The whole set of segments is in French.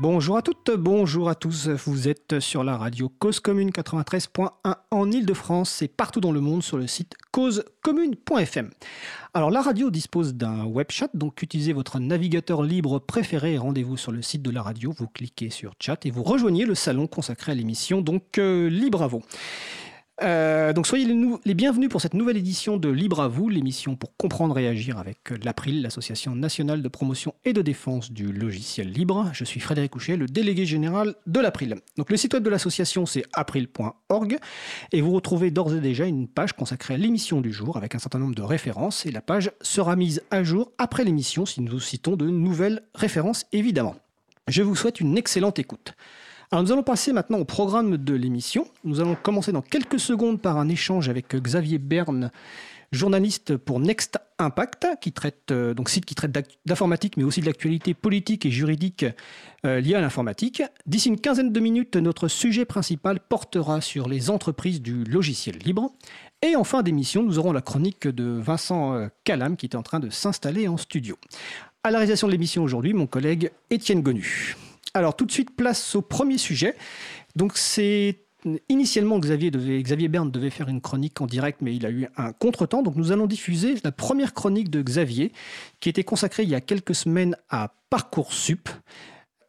Bonjour à toutes, bonjour à tous. Vous êtes sur la radio Cause Commune 93.1 en Ile-de-France et partout dans le monde sur le site causecommune.fm. Alors la radio dispose d'un web chat, donc utilisez votre navigateur libre préféré et rendez-vous sur le site de la radio. Vous cliquez sur chat et vous rejoignez le salon consacré à l'émission, donc euh, libre à vous. Euh, donc soyez les, bienvenus pour cette nouvelle édition de Libre à vous, l'émission pour comprendre et agir avec l'April, l'Association nationale de promotion et de défense du logiciel libre. Je suis Frédéric Couchet, le délégué général de l'April. Donc le site web de l'association c'est april.org et vous retrouvez d'ores et déjà une page consacrée à l'émission du jour avec un certain nombre de références et la page sera mise à jour après l'émission si nous citons de nouvelles références évidemment. Je vous souhaite une excellente écoute. Alors nous allons passer maintenant au programme de l'émission. Nous allons commencer dans quelques secondes par un échange avec Xavier Berne, journaliste pour Next Impact, qui traite euh, donc site qui traite d'informatique, mais aussi de l'actualité politique et juridique euh, liée à l'informatique. D'ici une quinzaine de minutes, notre sujet principal portera sur les entreprises du logiciel libre. Et en fin d'émission, nous aurons la chronique de Vincent euh, Calam, qui est en train de s'installer en studio. À la réalisation de l'émission aujourd'hui, mon collègue Étienne Gonu. Alors tout de suite, place au premier sujet. Donc c'est Initialement, Xavier, Xavier Berne devait faire une chronique en direct, mais il a eu un contretemps. Donc, nous allons diffuser la première chronique de Xavier, qui était consacrée il y a quelques semaines à Parcoursup.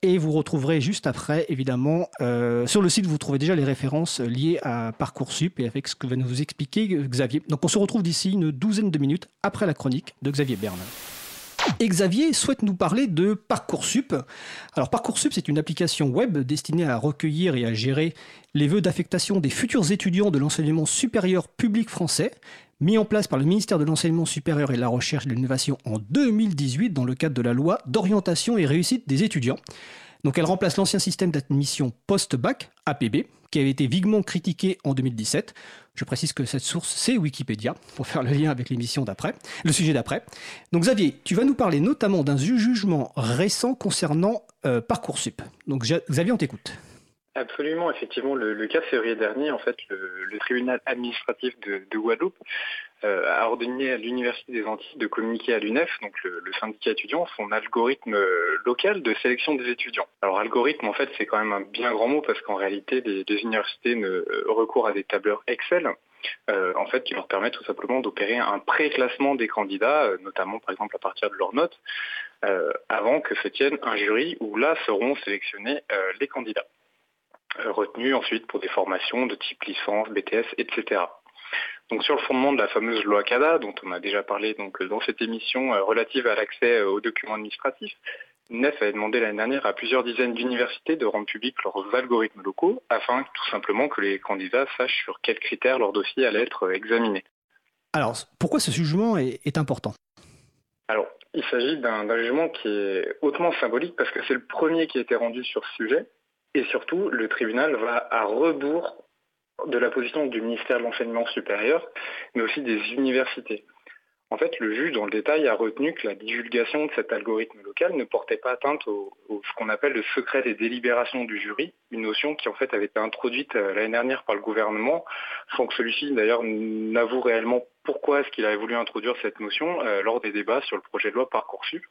Et vous retrouverez juste après, évidemment, euh, sur le site, vous trouvez déjà les références liées à Parcoursup et avec ce que va nous expliquer Xavier. Donc, on se retrouve d'ici une douzaine de minutes après la chronique de Xavier Berne. Et Xavier souhaite nous parler de Parcoursup. Alors Parcoursup, c'est une application web destinée à recueillir et à gérer les vœux d'affectation des futurs étudiants de l'enseignement supérieur public français, mis en place par le ministère de l'Enseignement supérieur et de la Recherche et de l'Innovation en 2018 dans le cadre de la loi d'orientation et réussite des étudiants. Donc elle remplace l'ancien système d'admission post-bac, APB, qui avait été viguement critiqué en 2017. Je précise que cette source, c'est Wikipédia, pour faire le lien avec l'émission d'après, le sujet d'après. Donc Xavier, tu vas nous parler notamment d'un jugement récent concernant euh, Parcoursup. Donc Xavier, on t'écoute. Absolument, effectivement, le, 4 février dernier, en fait, le, tribunal administratif de, Guadeloupe euh, a ordonné à l'Université des Antilles de communiquer à l'UNEF, donc le, syndicat étudiant, son algorithme euh, local de sélection des étudiants. Alors algorithme, en fait, c'est quand même un bien grand mot parce qu'en réalité, les, universités ne euh, recourent à des tableurs Excel. en fait, qui leur permettent tout simplement d'opérer un pré-classement des candidats, notamment par exemple à partir de leurs notes, avant que se tienne un jury où là seront sélectionnés les candidats. Euh, retenus ensuite pour des formations de type licence, BTS, etc. Donc sur le fondement de la fameuse loi CADA, dont on a déjà parlé donc, dans cette émission euh, relative à l'accès euh, aux documents administratifs, NEF avait demandé l'année dernière à plusieurs dizaines d'universités de rendre publics leurs algorithmes locaux afin tout simplement que les candidats sachent sur quels critères leur dossier allait être examiné. Alors, pourquoi ce jugement est, important? Alors, il s'agit d'un jugement qui est hautement symbolique parce que c'est le premier qui a été rendu sur ce sujet et surtout, le tribunal va à rebours de la position du ministère de l'Enseignement supérieur, mais aussi des universités. En fait, le juge, dans le détail, a retenu que la divulgation de cet algorithme local ne portait pas atteinte au, ce qu'on appelle le secret des délibérations du jury, une notion qui en fait avait été introduite euh, l'année dernière par le gouvernement, sans que celui-ci d'ailleurs n'avoue réellement pourquoi est-ce qu'il avait voulu introduire cette notion euh, lors des débats sur le projet de loi Parcoursup.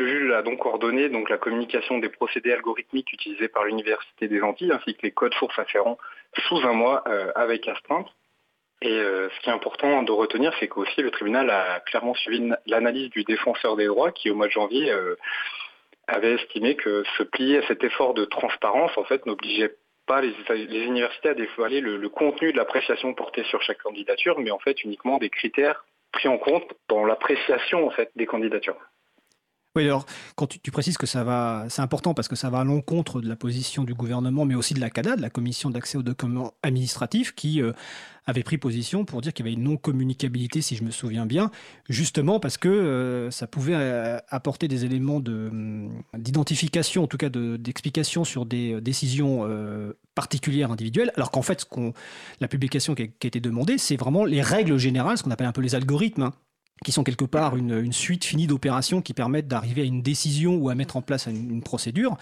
Le juge a donc ordonné la communication des procédés algorithmiques utilisés par l'Université des Antilles ainsi que les codes sources afférents sous un mois euh, avec astreinte. Et euh, ce qui est important de retenir, c'est qu'aussi le tribunal a clairement suivi l'analyse du défenseur des droits qui, au mois de janvier, euh, avait estimé que se plier à cet effort de transparence, en fait, n'obligeait pas les, universités à dévoiler le, contenu de l'appréciation portée sur chaque candidature, mais en fait uniquement des critères pris en compte dans l'appréciation des candidatures. Oui, alors, quand tu, précises que ça va, c'est important parce que ça va à l'encontre de la position du gouvernement, mais aussi de la CADA, de la Commission d'accès aux documents administratifs, qui euh, avait pris position pour dire qu'il y avait une non-communicabilité, si je me souviens bien, justement parce que euh, ça pouvait euh, apporter des éléments hum, d'identification, en tout cas d'explication sur des décisions particulières individuelles, alors qu'en fait, la publication qui a, été demandée, c'est vraiment les règles générales, ce qu'on appelle un peu les algorithmes. Hein, qui sont quelque part une, suite finie d'opérations qui permettent d'arriver à une décision ou à mettre en place une, procédure.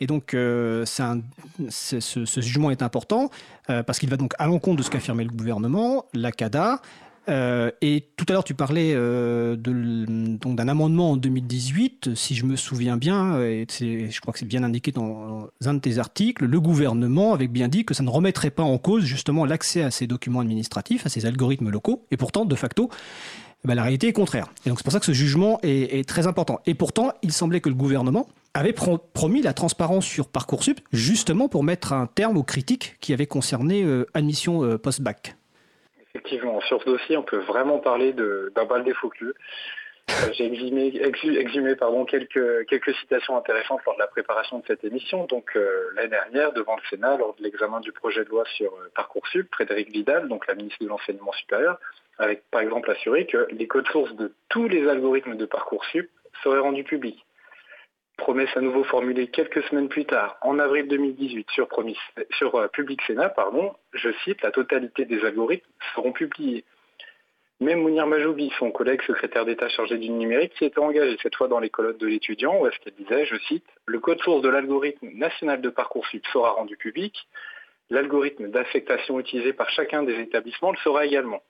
Et donc, euh, ce, jugement est important euh, parce qu'il va donc à l'encontre de ce qu'affirmait le gouvernement, la CADA. Euh, et tout à l'heure, tu parlais d'un amendement en 2018, si je me souviens bien, et je crois que c'est bien indiqué dans un de tes articles, le gouvernement avait bien dit que ça ne remettrait pas en cause justement l'accès à ces documents administratifs, à ces algorithmes locaux. Et pourtant, de facto, ben, la réalité est contraire. Et donc c'est pour ça que ce jugement est, très important. Et pourtant, il semblait que le gouvernement avait promis la transparence sur Parcoursup, justement pour mettre un terme aux critiques qui avaient concerné euh, admission euh, post-bac. Effectivement, sur ce dossier, on peut vraiment parler d'un bal des faux euh, J'ai exhumé, quelques citations intéressantes lors de la préparation de cette émission. Donc l'année dernière, devant le Sénat, lors de l'examen du projet de loi sur Parcoursup, Frédéric Vidal, donc la ministre de l'Enseignement supérieur, avec par exemple assuré que les codes sources de tous les algorithmes de Parcoursup seraient rendus publics. Promesse à nouveau formulée quelques semaines plus tard, en avril 2018, sur, euh, Public Sénat, pardon, je cite, la totalité des algorithmes seront publiés. Même Mounir Majoubi, son collègue secrétaire d'État chargé du numérique, s'y était engagé, cette fois dans les colonnes de l'étudiant, où est-ce qu'elle disait, je cite, Le code source de l'algorithme national de Parcoursup sera rendu public, l'algorithme d'affectation utilisé par chacun des établissements le sera également.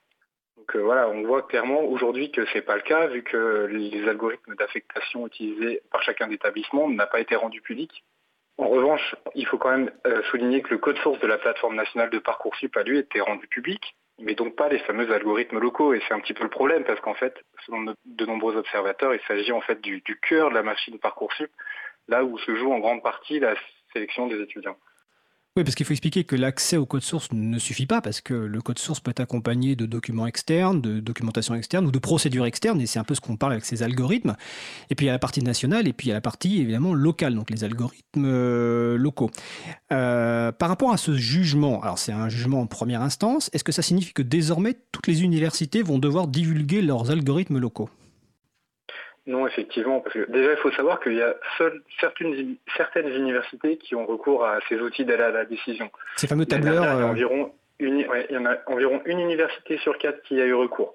Donc euh, voilà, on voit clairement aujourd'hui que ce n'est pas le cas, vu que les algorithmes d'affectation utilisés par chacun des établissements n'ont pas été rendus publics. En revanche, il faut quand même euh, souligner que le code source de la plateforme nationale de Parcoursup a lui été rendu public, mais donc pas les fameux algorithmes locaux. Et c'est un petit peu le problème, parce qu'en fait, selon de nombreux observateurs, il s'agit en fait du cœur de la machine Parcoursup, là où se joue en grande partie la sélection des étudiants. Oui, parce qu'il faut expliquer que l'accès au code source ne suffit pas, parce que le code source peut être accompagné de documents externes, de documentation externe ou de procédures externes, et c'est un peu ce qu'on parle avec ces algorithmes. Et puis il y a la partie nationale, et puis il y a la partie évidemment locale, donc les algorithmes euh, locaux. Euh, par rapport à ce jugement, alors c'est un jugement en première instance, est-ce que ça signifie que désormais toutes les universités vont devoir divulguer leurs algorithmes locaux? Non, effectivement, parce que déjà il faut savoir qu'il y a seules certaines, certaines universités qui ont recours à ces outils d'aide à la décision. Ces fameux tableurs. Il y, environ une, il y en a environ une université sur quatre qui a eu recours.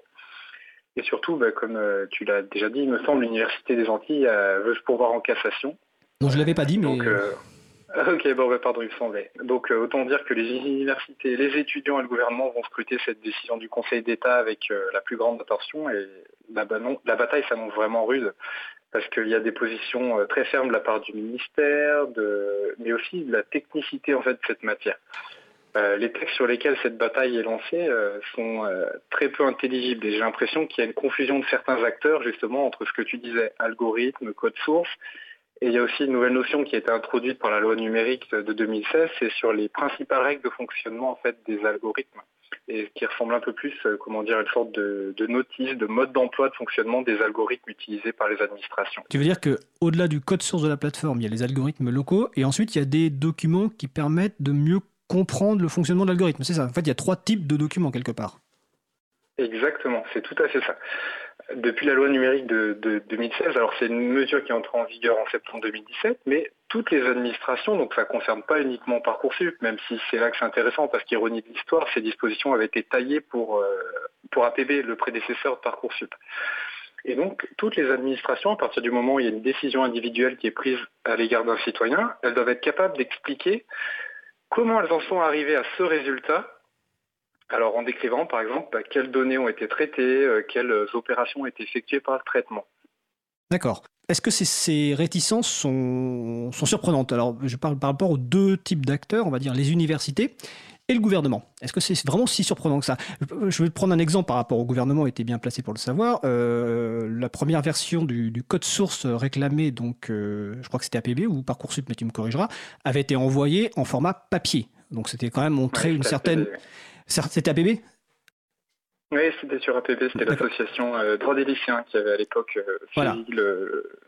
Et surtout, bah, comme euh, tu l'as déjà dit, il me semble l'université des Antilles euh, veut se pourvoir en cassation. Non, je l'avais pas dit, mais. Donc, euh, Ok, bon, bah, pardon, il me semblait. Donc, autant dire que les universités, les étudiants et le gouvernement vont scruter cette décision du Conseil d'État avec la plus grande attention et la, bataille s'annonce vraiment rude parce qu'il y a des positions euh, très fermes de la part du ministère, mais aussi de la technicité en fait de cette matière. Euh, les textes sur lesquels cette bataille est lancée euh, sont très peu intelligibles et j'ai l'impression qu'il y a une confusion de certains acteurs justement entre ce que tu disais, algorithme, code source, et il y a aussi une nouvelle notion qui a été introduite par la loi numérique de 2016, c'est sur les principales règles de fonctionnement en fait des algorithmes et qui ressemble un peu plus, euh, comment dire, à une sorte de, notice, de mode d'emploi, de fonctionnement des algorithmes utilisés par les administrations. Tu veux dire que au-delà du code source de la plateforme, il y a les algorithmes locaux, et ensuite il y a des documents qui permettent de mieux comprendre le fonctionnement de l'algorithme. C'est ça. En fait, il y a trois types de documents quelque part. Exactement, c'est tout à fait ça. Depuis la loi numérique de, 2016, alors c'est une mesure qui est entrée en vigueur en septembre 2017, mais toutes les administrations, donc ça ne concerne pas uniquement Parcoursup, même si c'est là que c'est intéressant, parce qu'ironie de l'histoire, ces dispositions avaient été taillées pour, euh, pour APB, le prédécesseur de Parcoursup. Et donc, toutes les administrations, à partir du moment où il y a une décision individuelle qui est prise à l'égard d'un citoyen, elles doivent être capables d'expliquer comment elles en sont arrivées à ce résultat alors en décrivant par exemple bah, quelles données ont été traitées, euh, quelles opérations ont été effectuées par le traitement. D'accord. Est-ce que ces, réticences sont, surprenantes? Alors je parle par rapport aux deux types d'acteurs, on va dire les universités et le gouvernement. Est-ce que c'est vraiment si surprenant que ça? Je vais prendre un exemple par rapport au gouvernement, était bien placé pour le savoir. Euh, la première version du, code source réclamé, donc euh, je crois que c'était APB ou Parcoursup, mais tu me corrigeras, avait été envoyé en format papier. Donc c'était quand même montré une certaine... C'était APB oui, c'était sur APB, c'était l'association euh, Droits des lycéens qui avait à l'époque euh, voilà. le,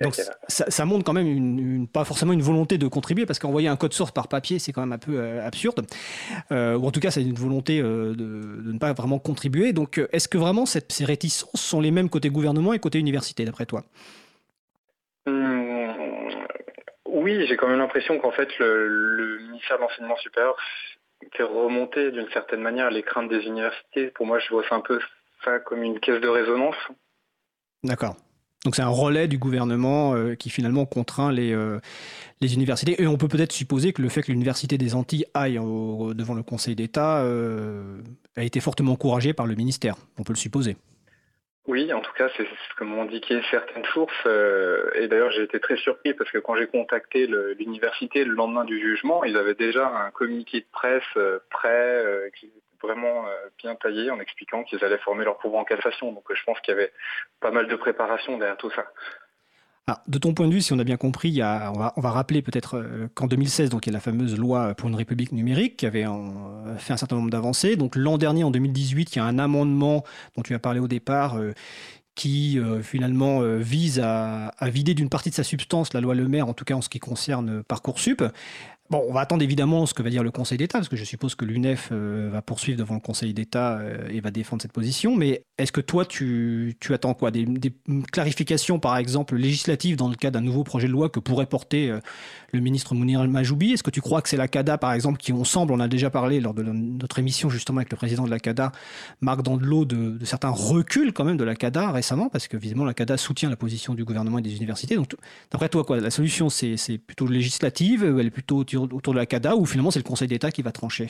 donc ça, montre quand même une, pas forcément une volonté de contribuer, parce qu'envoyer un code source par papier, c'est quand même un peu euh, absurde. ou en tout cas, c'est une volonté de, ne pas vraiment contribuer. Donc est-ce que vraiment cette, ces réticences sont les mêmes côté gouvernement et côté université, d'après toi? Hum, Oui, j'ai quand même l'impression qu'en fait, le, le ministère de l'Enseignement supérieur fait remonter d'une certaine manière les craintes des universités. Pour moi, je vois ça un peu ça comme une caisse de résonance. D'accord. Donc c'est un relais du gouvernement euh, qui finalement contraint les, euh, les universités. Et on peut peut-être supposer que le fait que l'Université des Antilles aille devant le Conseil d'État euh, a été fortement encouragé par le ministère. On peut le supposer. Oui, en tout cas, c'est ce que m'ont indiqué certaines sources. et d'ailleurs, j'ai été très surpris parce que quand j'ai contacté l'université le, lendemain du jugement, ils avaient déjà un communiqué de presse prêt qui vraiment euh, bien taillé en expliquant qu'ils allaient former leur pouvoir en cassation. Donc je pense qu'il y avait pas mal de préparation derrière tout ça. De ton point de vue, si on a bien compris, on, va, rappeler peut-être euh, qu'en 2016, donc, il y a la fameuse loi pour une république numérique qui avait fait un certain nombre d'avancées. Donc l'an dernier, en 2018, il y a un amendement dont tu as parlé au départ euh, qui finalement vise à vider d'une partie de sa substance la loi Le Maire, en tout cas en ce qui concerne Parcoursup. Bon, on va attendre évidemment ce que va dire le Conseil d'État, parce que je suppose que l'UNEF euh, va poursuivre devant le Conseil d'État euh, et va défendre cette position. Mais est-ce que toi, tu, attends quoi? Des, clarifications, par exemple, législatives dans le cas d'un nouveau projet de loi que pourrait porter euh, le ministre Mounir Majoubi Est-ce que tu crois que c'est la CADA, par exemple, qui, on semble, on a déjà parlé lors de notre émission justement avec le président de la CADA, Marc Dandelot, de, de certains reculs quand même de la CADA récemment, parce que visiblement la CADA soutient la position du gouvernement et des universités. Donc, d'après toi, quoi, la solution, c'est plutôt législative, elle est plutôt autour de la CADA ou finalement c'est le Conseil d'État qui va trancher?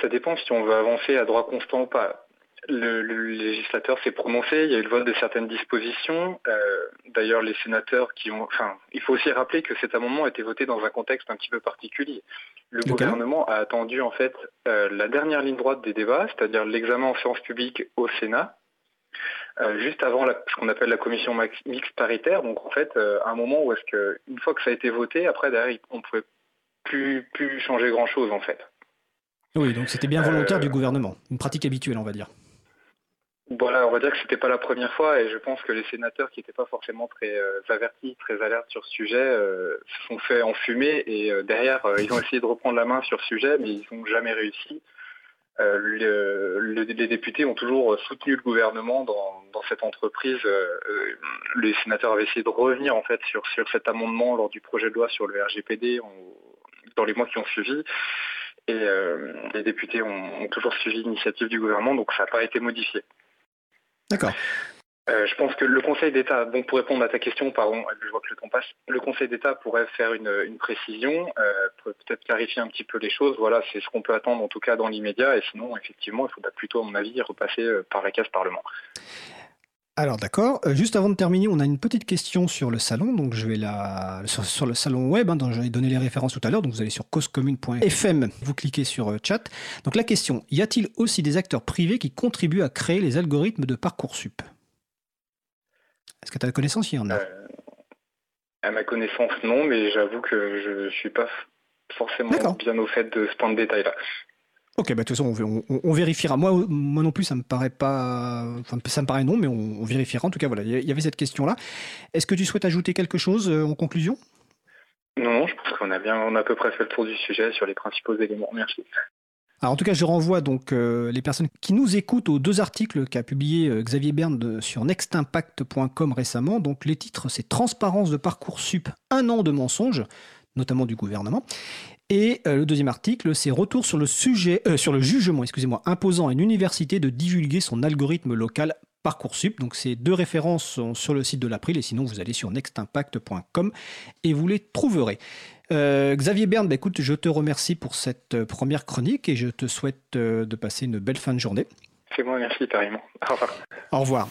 Ça dépend si on veut avancer à droit constant ou pas. Le, législateur s'est prononcé, il y a eu le vote de certaines dispositions. Euh, d'ailleurs, les sénateurs qui ont... Enfin, il faut aussi rappeler que cet amendement a été voté dans un contexte un petit peu particulier. Le gouvernement a attendu en fait euh, la dernière ligne droite des débats, c'est-à-dire l'examen en séance publique au Sénat, euh, juste avant ce qu'on appelle la commission mixte paritaire. Donc en fait, un moment où est-ce que, une fois que ça a été voté, après derrière, on pouvait plus, plus changer grand-chose en fait. Oui, donc c'était bien volontaire du gouvernement, une pratique habituelle, on va dire. Voilà, on va dire que c'était pas la première fois et je pense que les sénateurs qui n'étaient pas forcément très euh, avertis, très alertes sur ce sujet, euh, se sont fait enfumer et euh, derrière ils ont essayé de reprendre la main sur ce sujet mais ils n'ont jamais réussi. Les députés ont toujours soutenu le gouvernement dans, cette entreprise. les sénateurs avaient essayé de revenir en fait sur, sur cet amendement lors du projet de loi sur le RGPD dans les mois qui ont suivi. Et les députés ont toujours suivi l'initiative du gouvernement, donc ça n'a pas été modifié. D'accord. Euh, je pense que le Conseil d'État, bon, pour répondre à ta question, pardon, je vois que le temps passe, le Conseil d'État pourrait faire une, précision, euh, peut-être clarifier un petit peu les choses. Voilà, c'est ce qu'on peut attendre en tout cas dans l'immédiat. Et sinon, effectivement, il faudra plutôt, à mon avis, repasser euh, par la case Parlement. Alors d'accord. Juste avant de terminer, on a une petite question sur le salon. Donc je vais la sur, le salon web hein, dont j'avais donné les références tout à l'heure. Donc vous allez sur causecommune.fm, vous cliquez sur chat. Donc la question y a-t-il aussi des acteurs privés qui contribuent à créer les algorithmes de parcoursup? Est-ce que tu as la connaissance Il y en a. Euh, à ma connaissance, non, mais j'avoue que je ne suis pas forcément bien au fait de ce point de détail-là. Ok, bah, de toute façon, on, vérifiera. Moi, moi non plus, ça me paraît pas. Enfin, ça me paraît non, mais on, vérifiera. En tout cas, voilà, il y avait cette question-là. Est-ce que tu souhaites ajouter quelque chose euh, en conclusion? Non, je pense qu'on a bien, on a à peu près fait le tour du sujet sur les principaux éléments. Merci. Alors, en tout cas, je renvoie donc euh, les personnes qui nous écoutent aux deux articles qu'a publié euh, Xavier Berne sur nextimpact.com récemment. Donc, les titres, c'est Transparence de Parcoursup, un an de mensonges notamment du gouvernement. Et euh, le deuxième article, c'est retour sur le sujet, sur le jugement, excusez-moi, imposant à une université de divulguer son algorithme local Parcoursup. Donc ces deux références sont sur le site de l'April et sinon vous allez sur nextimpact.com et vous les trouverez. Euh, Xavier Berne, bah, écoute, je te remercie pour cette première chronique et je te souhaite de passer une belle fin de journée. C'est moi, merci, carrément. Au revoir. Au revoir.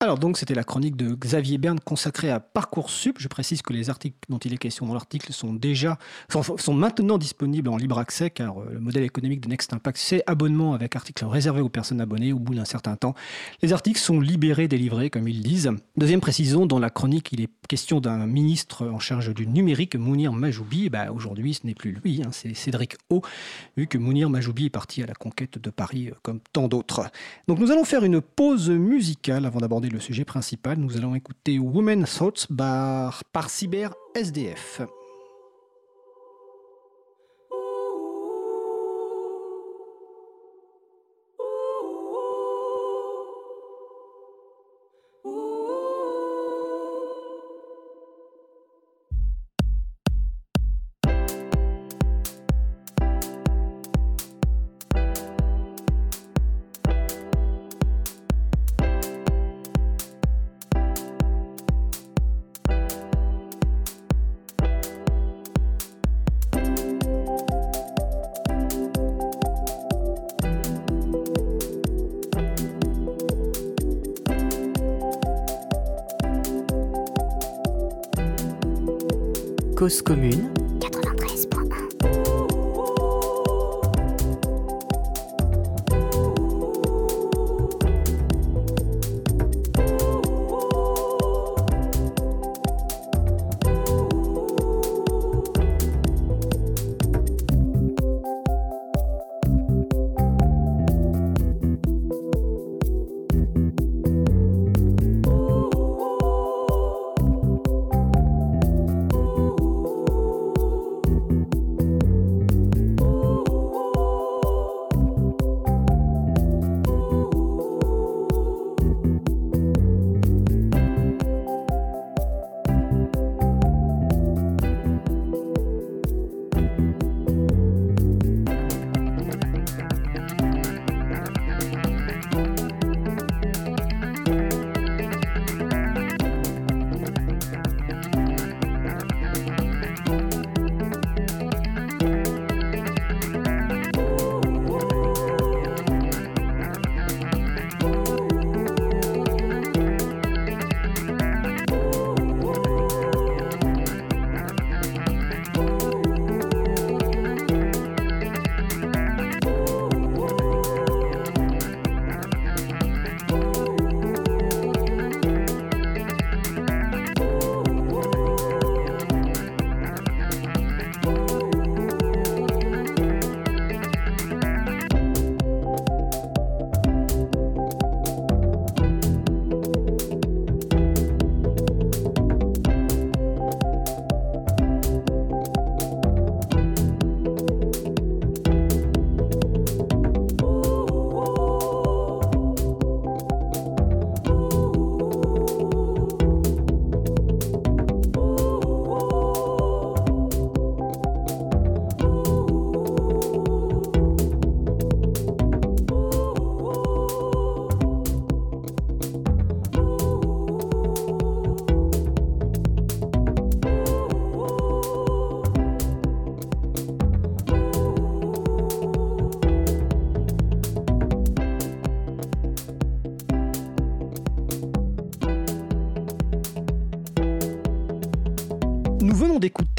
Alors donc c'était la chronique de Xavier Berne consacrée à Parcoursup. Je précise que les articles dont il est question dans l'article sont déjà sont, maintenant disponibles en libre accès car euh, le modèle économique de Next Impact c'est abonnement avec articles réservés aux personnes abonnées au bout d'un certain temps. Les articles sont libérés, délivrés comme ils disent. Deuxième précision, dans la chronique il est question d'un ministre en charge du numérique, Mounir Majoubi. Bah, aujourd'hui ce n'est plus lui, hein, c'est Cédric O, vu que Mounir Majoubi est parti à la conquête de Paris euh, comme tant d'autres. Donc nous allons faire une pause musicale avant le sujet principal, nous allons écouter Women Thoughts par, par Cyber SDF. Commune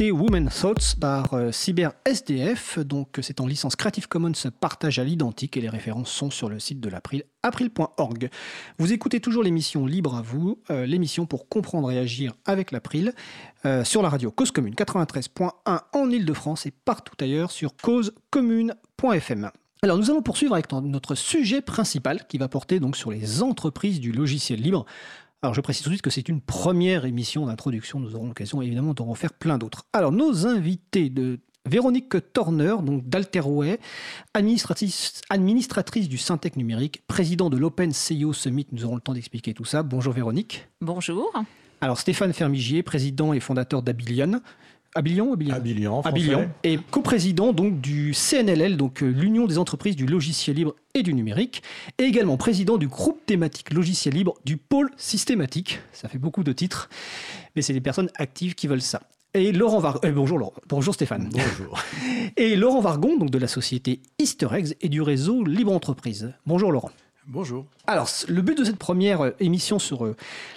d'écouter Women Thoughts par euh, Cyber SDF. Donc, c'est en licence Creative Commons partage à l'identique et les références sont sur le site de l'April, april.org. Vous écoutez toujours l'émission Libre à vous, euh, l'émission pour comprendre et agir avec l'April, euh, sur la radio Cause Commune 93.1 en Ile-de-France et partout ailleurs sur causecommune.fm. Alors nous allons poursuivre avec notre sujet principal qui va porter donc sur les entreprises du logiciel libre. Alors je précise tout de suite que c'est une première émission d'introduction, nous aurons l'occasion évidemment d'en faire plein d'autres. Alors nos invités de Véronique Torner, donc d'Alterway, administratrice, administratrice du Syntec numérique, président de l'Open CEO Summit, nous aurons le temps d'expliquer tout ça. Bonjour Véronique. Bonjour. Alors Stéphane Fermigier, président et fondateur d'Abilion, Abilion, Abilion, Abilion, et coprésident donc du CNLL, donc euh, l'Union des entreprises du logiciel libre et du numérique, et également président du groupe thématique logiciel libre du pôle systématique. Ça fait beaucoup de titres, mais c'est des personnes actives qui veulent ça. Et Laurent Vargon, euh, bonjour Laurent, bonjour Stéphane. Bonjour. et Laurent Vargon, donc de la société Easter Eggs et du réseau Libre Entreprise. Bonjour Laurent. Bonjour. Alors, le but de cette première euh, émission sur euh,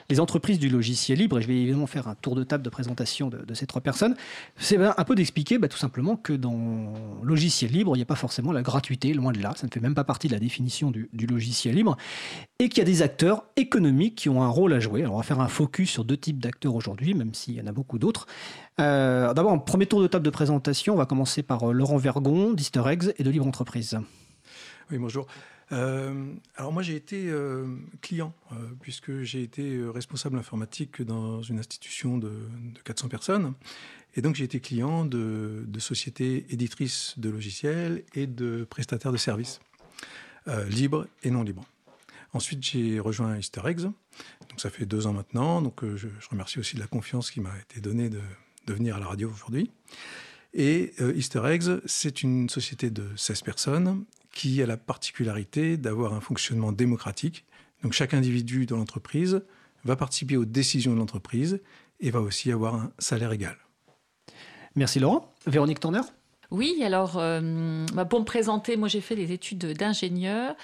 les entreprises du logiciel libre, et je vais évidemment faire un tour de table de présentation de, ces trois personnes, c'est ben, un peu d'expliquer bah, tout simplement que dans logiciel libre, il n'y a pas forcément la gratuité, loin de là, ça ne fait même pas partie de la définition du, logiciel libre, et qu'il y a des acteurs économiques qui ont un rôle à jouer. Alors, on va faire un focus sur deux types d'acteurs aujourd'hui, même s'il y en a beaucoup d'autres. Euh, d'abord, en premier tour de table de présentation, on va commencer par Laurent Vergon d'Easter Eggs et de Libre Entreprise. Oui, bonjour. Euh, alors moi j'ai été euh, client euh, puisque j'ai été responsable informatique dans une institution de, 400 personnes et donc j'ai été client de, sociétés éditrices de logiciels et de prestataires de services libres et non libres. Ensuite j'ai rejoint Easter Eggs, donc ça fait deux ans maintenant, donc je, remercie aussi de la confiance qui m'a été donnée de, de venir à la radio aujourd'hui. Et Easter Eggs, c'est une société de 16 personnes qui a la particularité d'avoir un fonctionnement démocratique. Donc chaque individu dans l'entreprise va participer aux décisions de l'entreprise et va aussi avoir un salaire égal. Merci Laurent. Véronique Tourner Oui, alors euh, bah, pour me présenter, moi j'ai fait des études d'ingénieur.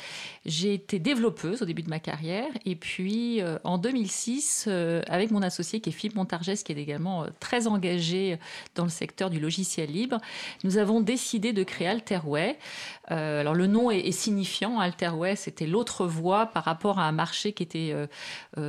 J'ai été développeuse au début de ma carrière. Et puis euh, en 2006, euh, avec mon associé qui est Philippe Montargès, qui est également très engagé dans le secteur du logiciel libre, nous avons décidé de créer Alterway. alors le nom est, signifiant. Alterway, c'était l'autre voie par rapport à un marché qui était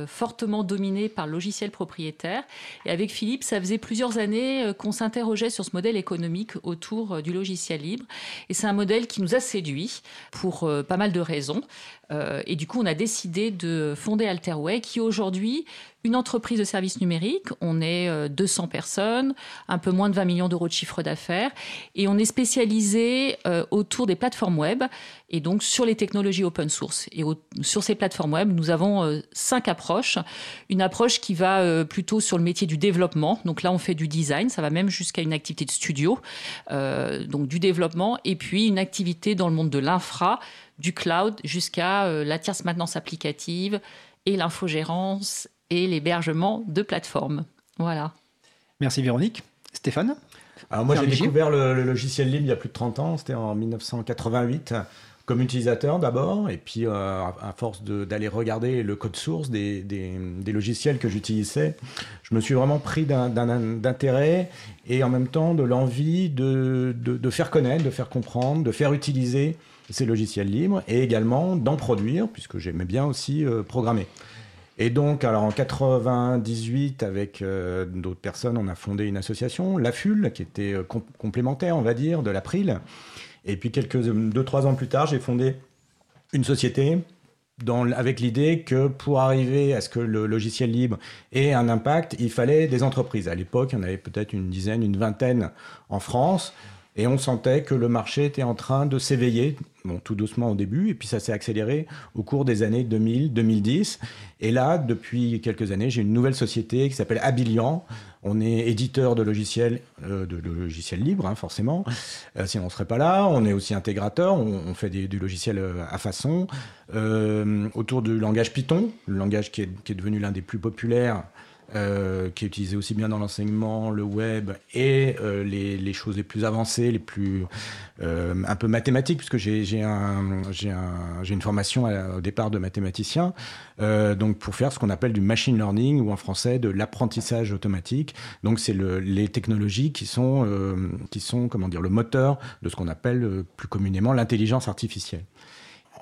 fortement dominé par le logiciel propriétaire. Et avec Philippe, ça faisait plusieurs années qu'on s'interrogeait sur ce modèle économique autour euh, du logiciel libre. Et c'est un modèle qui nous a séduit pour euh, pas mal de raisons. Euh, et du coup, on a décidé de fonder Alterway, qui aujourd'hui une entreprise de services numériques. On est 200 personnes, un peu moins de 20 millions d'euros de chiffre d'affaires, et on est spécialisé autour des plateformes web et donc sur les technologies open source. Et sur ces plateformes web, nous avons cinq approches. Une approche qui va plutôt sur le métier du développement. Donc là, on fait du design, ça va même jusqu'à une activité de studio. Euh, donc du développement, et puis une activité dans le monde de l'infra, du cloud, jusqu'à euh, la tierce maintenance applicative et l'infogérance et l'hébergement de plateformes. Voilà. Merci Véronique. Stéphane? Alors moi j'ai découvert le, logiciel libre il y a plus de 30 ans, c'était en 1988 comme utilisateur d'abord, et puis euh, à force d'aller regarder le code source des, des, logiciels que j'utilisais, je me suis vraiment pris d'intérêt et en même temps de l'envie de, de, faire connaître, de faire comprendre, de faire utiliser ces logiciels libres et également d'en produire, puisque j'aimais bien aussi euh, programmer. Et donc, alors en 98, avec euh, d'autres personnes, on a fondé une association, l'AFUL, qui était complémentaire, on va dire, de l'April, et puis, quelques deux, trois ans plus tard, j'ai fondé une société avec l'idée que pour arriver à ce que le logiciel libre ait un impact, il fallait des entreprises. À l'époque, il y en avait peut-être une dizaine, une vingtaine en France. Et on sentait que le marché était en train de s'éveiller, bon, tout doucement au début, et puis ça s'est accéléré au cours des années 2000, 2010. Et là, depuis quelques années, j'ai une nouvelle société qui s'appelle Abilian. On est éditeur de logiciels, euh, de, logiciels libres, hein, forcément. Euh, sinon, on ne serait pas là. On est aussi intégrateur. On, fait des, du logiciel euh, à façon. autour du langage Python, le langage qui est devenu l'un des plus populaires euh, qui est utilisé aussi bien dans l'enseignement, le web et euh, les, choses les plus avancées, les plus euh, un peu mathématiques, puisque j'ai un, un, une formation au départ de mathématicien, donc pour faire ce qu'on appelle du machine learning ou en français de l'apprentissage automatique. Donc c'est les technologies qui sont, qui sont comment dire, le moteur de ce qu'on appelle plus communément l'intelligence artificielle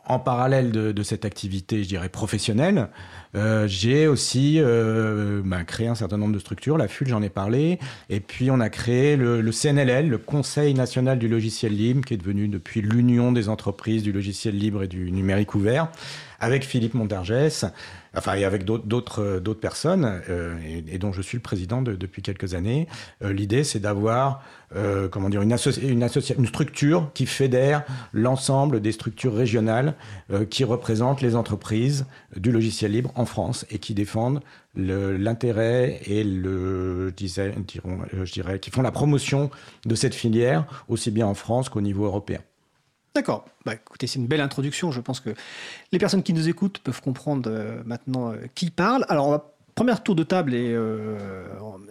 en parallèle de, cette activité, je dirais, professionnelle, euh, j'ai aussi euh, bah, créé un certain nombre de structures. La FUL, j'en ai parlé. Et puis, on a créé le, CNLL, le Conseil national du logiciel libre, qui est devenu depuis l'Union des entreprises du logiciel libre et du numérique ouvert, avec Philippe Montargès, enfin, et avec d'autres personnes, euh, et, dont je suis le président depuis quelques années. L'idée, c'est d'avoir euh, comment dire, une, structure qui fédère l'ensemble des structures régionales euh, qui représentent les entreprises du logiciel libre en France et qui défendent l'intérêt et le, je dirais, qui font la promotion de cette filière aussi bien en France qu'au niveau européen. D'accord. Bah, écoutez, c'est une belle introduction. Je pense que les personnes qui nous écoutent peuvent comprendre euh, maintenant qui parle. Alors, on va première tour de table et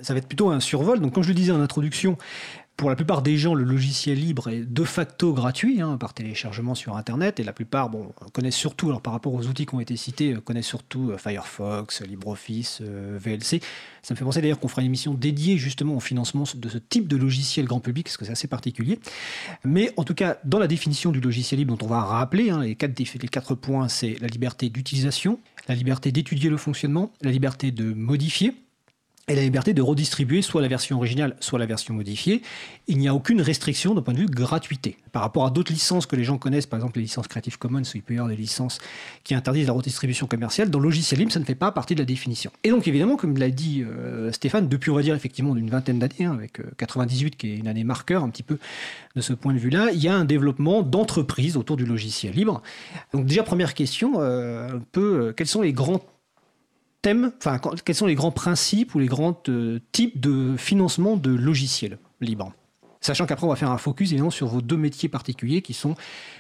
ça va être plutôt un survol. Donc, comme je le disais en introduction, pour la plupart des gens, le logiciel libre est de facto gratuit hein, par téléchargement sur Internet. Et la plupart bon, connaissent surtout, alors par rapport aux outils qui ont été cités, euh, connaissent surtout euh, Firefox, LibreOffice, euh, VLC. Ça me fait penser d'ailleurs qu'on fera une émission dédiée justement au financement de ce type de logiciel grand public, parce que c'est assez particulier. Mais en tout cas, dans la définition du logiciel libre, dont on va rappeler, hein, les, quatre, les quatre points, c'est la liberté d'utilisation, la liberté d'étudier le fonctionnement, la liberté de modifier et la liberté de redistribuer soit la version originale, soit la version modifiée. Il n'y a aucune restriction d'un point de vue gratuité. Par rapport à d'autres licences que les gens connaissent, par exemple les licences Creative Commons, il peut des licences qui interdisent la redistribution commerciale, dans le logiciel libre, ça ne fait pas partie de la définition. Et donc évidemment, comme l'a dit euh, Stéphane, depuis on va dire effectivement d'une vingtaine d'années, hein, avec 98 euh, qui est une année marqueur un petit peu de ce point de vue-là, il y a un développement d'entreprises autour du logiciel libre. Donc déjà première question, euh, un peu, quels sont les grands quels sont les grands principes ou les grands euh, types de financement de logiciels libres? Sachant qu'après, on va faire un focus évidemment sur vos deux métiers particuliers qui sont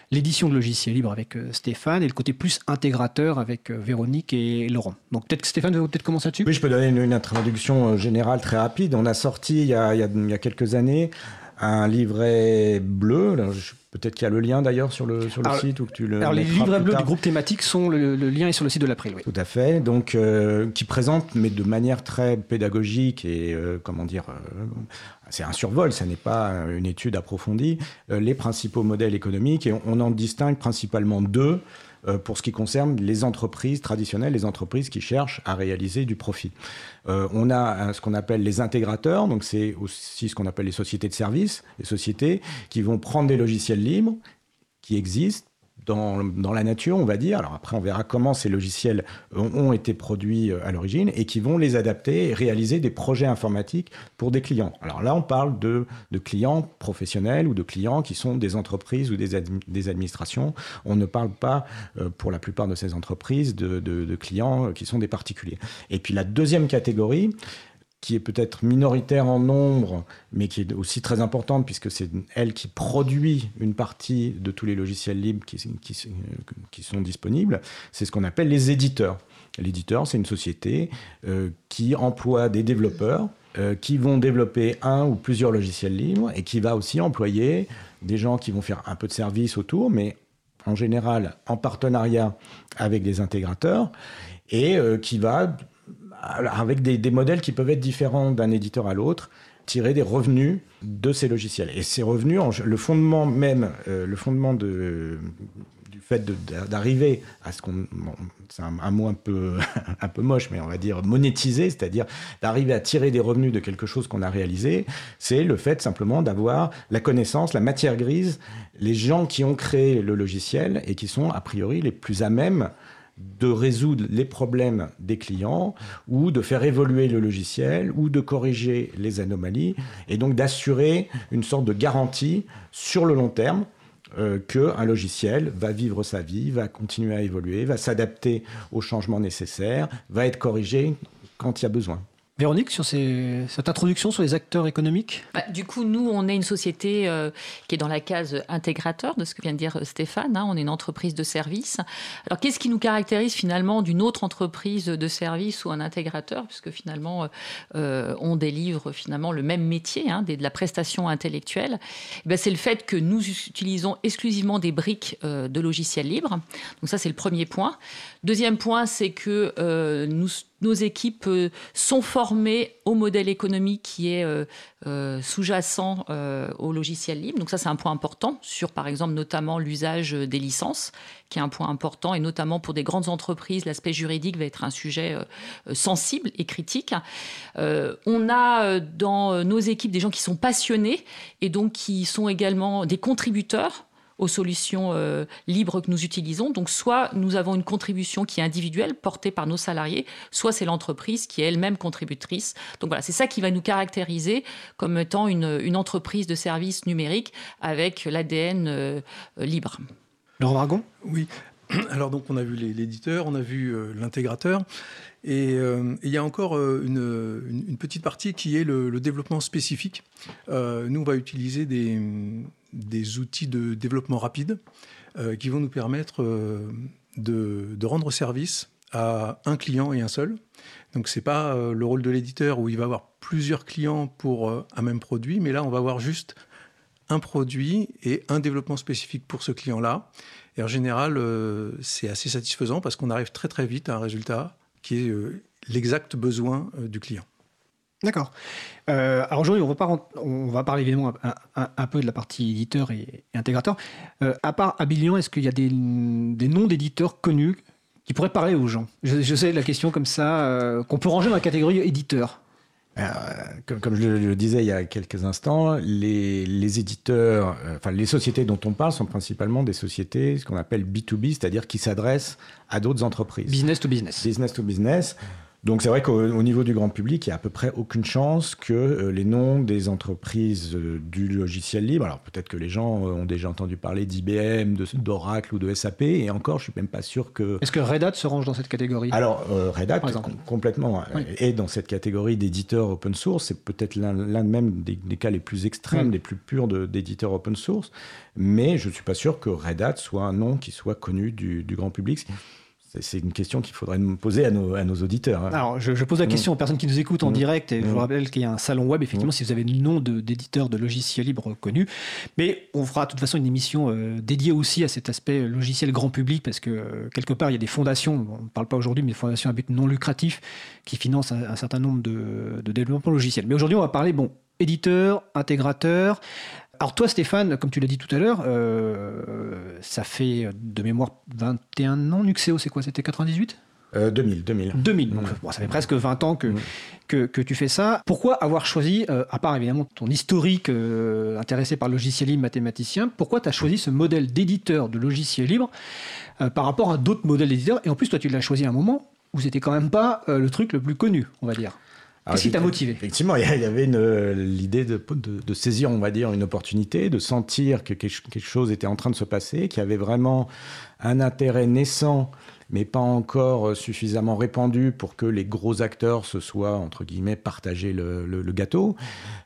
l'édition de logiciels libres avec euh, Stéphane et le côté plus intégrateur avec euh, Véronique et Laurent. Donc peut-être que Stéphane veut peut-être commencer là-dessus? Oui, je peux donner une, introduction générale très rapide. On a sorti il y a quelques années un livret bleu. Peut-être qu'il y a le lien d'ailleurs sur le, sur le site ou que tu le. Alors les livrets bleus du groupe thématique sont le, lien est sur le site de l'April. Oui. Tout à fait. Donc euh, qui présente, mais de manière très pédagogique et euh, comment dire, euh, c'est un survol, ça n'est pas une étude approfondie. les principaux modèles économiques et on en distingue principalement deux. Euh, pour ce qui concerne les entreprises traditionnelles, les entreprises qui cherchent à réaliser du profit. Euh, on a ce qu'on appelle les intégrateurs, donc c'est aussi ce qu'on appelle les sociétés de services, les sociétés qui vont prendre des logiciels libres qui existent dans, la nature, on va dire. Alors après, on verra comment ces logiciels ont, été produits euh, à l'origine et qui vont les adapter et réaliser des projets informatiques pour des clients. Alors là, on parle de, clients professionnels ou de clients qui sont des entreprises ou des, administrations. On ne parle pas, euh, pour la plupart de ces entreprises, de clients qui sont des particuliers. Et puis la deuxième catégorie, qui est peut-être minoritaire en nombre, mais qui est aussi très importante, puisque c'est elle qui produit une partie de tous les logiciels libres qui, sont disponibles, c'est ce qu'on appelle les éditeurs. L'éditeur, c'est une société euh, qui emploie des développeurs euh, qui vont développer un ou plusieurs logiciels libres et qui va aussi employer des gens qui vont faire un peu de service autour, mais en général en partenariat avec des intégrateurs, et euh, qui va avec des, modèles qui peuvent être différents d'un éditeur à l'autre, tirer des revenus de ces logiciels. Et ces revenus, le fondement même, euh, le fondement de, du fait d'arriver à ce qu'on, c'est un, mot un peu, un peu moche, mais on va dire monétiser, c'est-à-dire d'arriver à tirer des revenus de quelque chose qu'on a réalisé, c'est le fait simplement d'avoir la connaissance, la matière grise, les gens qui ont créé le logiciel et qui sont a priori les plus à même de résoudre les problèmes des clients ou de faire évoluer le logiciel ou de corriger les anomalies et donc d'assurer une sorte de garantie sur le long terme euh, qu'un logiciel va vivre sa vie, va continuer à évoluer, va s'adapter aux changements nécessaires, va être corrigé quand il y a besoin. Véronique, sur cette introduction sur les acteurs économiques bah, Du coup, nous, on est une société euh, qui est dans la case intégrateur de ce que vient de dire euh, Stéphane. Hein. on est une entreprise de service. Alors, qu'est-ce qui nous caractérise finalement d'une autre entreprise de service ou un intégrateur? Puisque finalement, euh, on délivre finalement le même métier, hein, de la prestation intellectuelle. Eh ben, c'est le fait que nous utilisons exclusivement des briques de logiciels libres. Donc ça, c'est le premier point. Deuxième point, c'est que nous nos équipes euh, sont formées au modèle économique qui est euh, euh, sous-jacent au logiciel libre. Donc ça, c'est un point important sur, par exemple, notamment l'usage des licences, qui est un point important, et notamment pour des grandes entreprises, l'aspect juridique va être un sujet sensible et critique. on a dans nos équipes des gens qui sont passionnés et donc qui sont également des contributeurs aux solutions euh, libres que nous utilisons. Donc soit nous avons une contribution qui est individuelle, portée par nos salariés, soit c'est l'entreprise qui est elle-même contributrice. Donc voilà, c'est ça qui va nous caractériser comme étant une, entreprise de services numériques avec l'ADN euh, libre. Laurent Margon Oui. Alors donc on a vu l'éditeur, on a vu euh, l'intégrateur. Et il y a encore une, petite partie qui est le, développement spécifique. nous, on va utiliser des, des outils de développement rapide euh, qui vont nous permettre euh, de, rendre service à un client et un seul. Donc ce n'est pas euh, le rôle de l'éditeur où il va avoir plusieurs clients pour un même produit, mais là on va avoir juste un produit et un développement spécifique pour ce client-là. Et en général, c'est assez satisfaisant parce qu'on arrive très très vite à un résultat qui est l'exact besoin du client. D'accord. Euh, alors aujourd'hui, on, va on va parler évidemment un, peu de la partie éditeur et, intégrateur. Euh, à part Abilion, est-ce qu'il y a des, noms d'éditeurs connus qui pourraient parler aux gens? Je, sais la question comme ça, euh, qu'on peut ranger dans la catégorie éditeur. Comme, je le disais il y a quelques instants, les, éditeurs, enfin les sociétés dont on parle sont principalement des sociétés, ce qu'on appelle B2B, c'est-à-dire qui s'adressent à d'autres entreprises. Business to business. Business to business. Donc c'est vrai qu'au niveau du grand public, il n'y a à peu près aucune chance que euh, les noms des entreprises euh, du logiciel libre, alors peut-être que les gens euh, ont déjà entendu parler d'IBM, d'Oracle ou de SAP, et encore, je suis même pas sûr que... Est-ce que Red Hat se range dans cette catégorie? Alors Red Hat, complètement, est dans cette catégorie d'éditeurs open source, c'est peut-être l'un même des, cas les plus extrêmes, les plus purs d'éditeurs open source, mais je ne suis pas sûr que Red Hat soit un nom qui soit connu du, du grand public c'est une question qu'il faudrait nous poser à nos, à nos auditeurs. Hein. Alors, je, pose la mm. question aux personnes qui nous écoutent en mm. direct. Et je vous mm. rappelle qu'il y a un salon web, effectivement, si vous avez le nom d'éditeur de, logiciels libres connus. Mais on fera de toute façon une émission euh, dédiée aussi à cet aspect logiciel grand public, parce que euh, quelque part, il y a des fondations, on ne parle pas aujourd'hui, mais des fondations à but non lucratif qui financent un, certain nombre de, de développements logiciels. Mais aujourd'hui, on va parler, bon, éditeur, intégrateur. Alors toi Stéphane, comme tu l'as dit tout à l'heure, euh, ça fait de mémoire 21 ans. Nuxeo, c'est quoi C'était 98 2000, 2000. 2000, donc ça fait presque 20 ans que, que, tu fais ça. Pourquoi avoir choisi, euh, à part évidemment ton historique euh, intéressé par le logiciel libre mathématicien, pourquoi tu as choisi ce modèle d'éditeur de logiciel libre par rapport à d'autres modèles d'éditeurs? Et en plus, toi, tu l'as choisi à un moment où c'était quand même pas le truc le plus connu, on va dire. Qu'est-ce qui t'a motivé? Effectivement, il y avait l'idée de, de, saisir, on va dire, une opportunité, de sentir que quelque chose était en train de se passer, qu'il y avait vraiment un intérêt naissant, mais pas encore suffisamment répandu pour que les gros acteurs se soient, entre guillemets, partagés le, le, gâteau.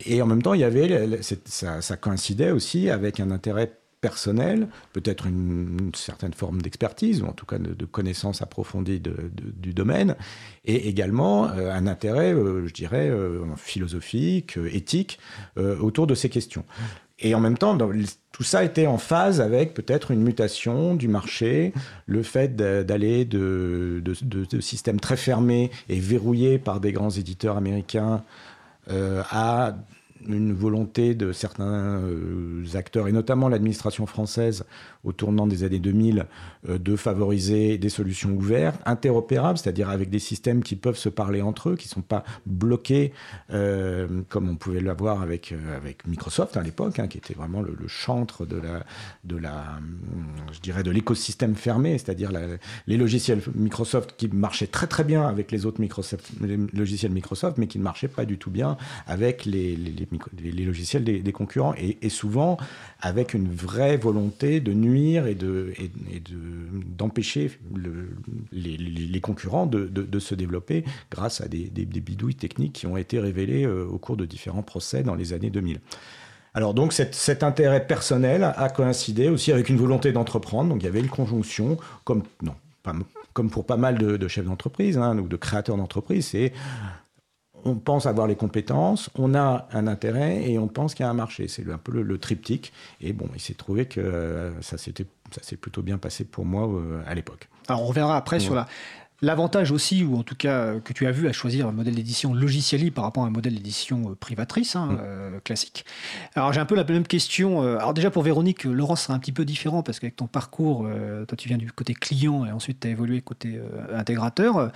Et en même temps, il y avait, ça, ça coïncidait aussi avec un intérêt personnel, peut-être une, certaine forme d'expertise, ou en tout cas de, connaissance approfondie du domaine, et également euh, un intérêt, euh, je dirais, euh, philosophique, éthique, autour de ces questions. Et en même temps, tout ça était en phase avec peut-être une mutation du marché, le fait d'aller de, de, systèmes très fermés et verrouillés par des grands éditeurs américains à une volonté de certains euh, acteurs, et notamment l'administration française au tournant des années 2000, euh, de favoriser des solutions ouvertes, interopérables, c'est-à-dire avec des systèmes qui peuvent se parler entre eux, qui ne sont pas bloqués, euh, comme on pouvait l'avoir avec, avec Microsoft à l'époque, hein, qui était vraiment le, chantre de la, de la, je dirais, de l'écosystème fermé, c'est-à-dire les logiciels Microsoft qui marchaient très très bien avec les autres logiciels Microsoft, mais qui ne marchaient pas du tout bien avec les, les logiciels des, concurrents, et, souvent avec une vraie volonté de nuire et de d'empêcher les, concurrents de, se développer grâce à des, bidouilles techniques qui ont été révélées euh, au cours de différents procès dans les années 2000. Alors donc cet, intérêt personnel a coïncidé aussi avec une volonté d'entreprendre. Donc il y avait une conjonction, comme non, comme pour pas mal de, chefs d'entreprise hein, ou de créateurs d'entreprise, c'est on pense avoir les compétences, on a un intérêt et on pense qu'il y a un marché. C'est un peu le, triptyque. Et bon, il s'est trouvé que euh, ça s'est plutôt bien passé pour moi euh, à l'époque. Alors on reviendra après sur la, L'avantage aussi, ou en tout cas euh, que tu as vu à choisir un modèle d'édition logiciel par rapport à un modèle d'édition privatrice, hein, mm. classique. Alors j'ai un peu la même question. Alors déjà pour Véronique, Laurent sera un petit peu différent parce qu'avec ton parcours, toi tu viens du côté client et ensuite tu as évolué côté intégrateur.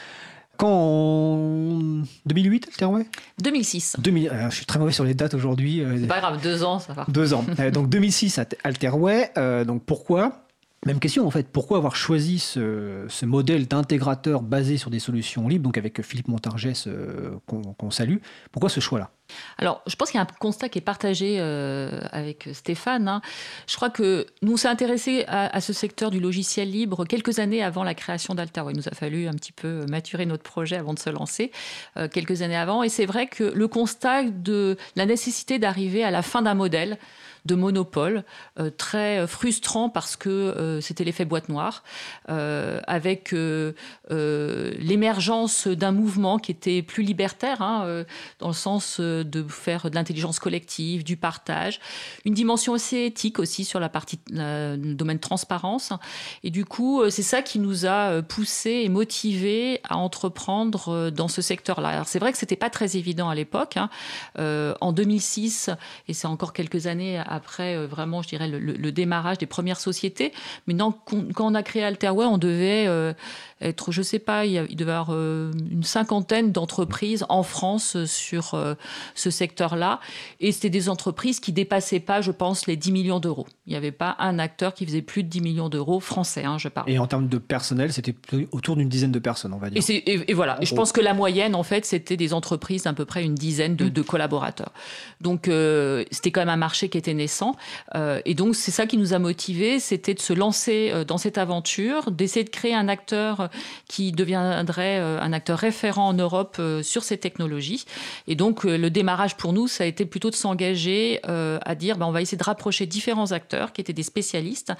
Quand en 2008, Alterway 2006. 2000, je suis très mauvais sur les dates aujourd'hui. Euh, C'est pas grave, deux ans, ça va. Deux ans. Euh, donc 2006, Alterway. Euh, donc pourquoi? Même question en fait, pourquoi avoir choisi ce, modèle d'intégrateur basé sur des solutions libres, donc avec Philippe Montargès qu'on salue, pourquoi ce choix-là? Alors, je pense qu'il y a un constat qui est partagé euh, avec Stéphane. Hein. Je crois que nous s'est intéressé à, ce secteur du logiciel libre quelques années avant la création d'Altair. Il nous a fallu un petit peu maturer notre projet avant de se lancer, euh, quelques années avant. Et c'est vrai que le constat de la nécessité d'arriver à la fin d'un modèle, de monopole, euh, très frustrant parce que euh, c'était l'effet boîte noire, euh, avec l'émergence d'un mouvement qui était plus libertaire, hein, dans le sens de faire de l'intelligence collective, du partage, une dimension assez éthique aussi sur la partie le domaine transparence. Et du coup, c'est ça qui nous a poussé et motivé à entreprendre dans ce secteur-là. C'est vrai que c'était pas très évident à l'époque. Hein. en 2006, et c'est encore quelques années après euh, vraiment, je dirais, le, démarrage des premières sociétés. Mais non, quand on a créé Alterway, on devait euh, être, je sais pas, il, devait y avoir euh, une cinquantaine d'entreprises en France sur ce secteur-là. Et c'était des entreprises qui dépassaient pas, je pense, les 10 millions d'euros. Il n'y avait pas un acteur qui faisait plus de 10 millions d'euros français, hein, je parle. Et en termes de personnel, c'était autour d'une dizaine de personnes, on va dire. Et, voilà. Et je pense que la moyenne, en fait, c'était des entreprises d'à peu près une dizaine de, mmh. collaborateurs. Donc, c'était quand même un marché qui était naissant. Euh, et donc, c'est ça qui nous a motivés, c'était de se lancer euh, dans cette aventure, d'essayer de créer un acteur qui deviendrait euh, un acteur référent en Europe sur ces technologies. Et donc, le démarrage pour nous, ça a été plutôt de s'engager à dire, ben, on va essayer de rapprocher différents acteurs qui étaient des spécialistes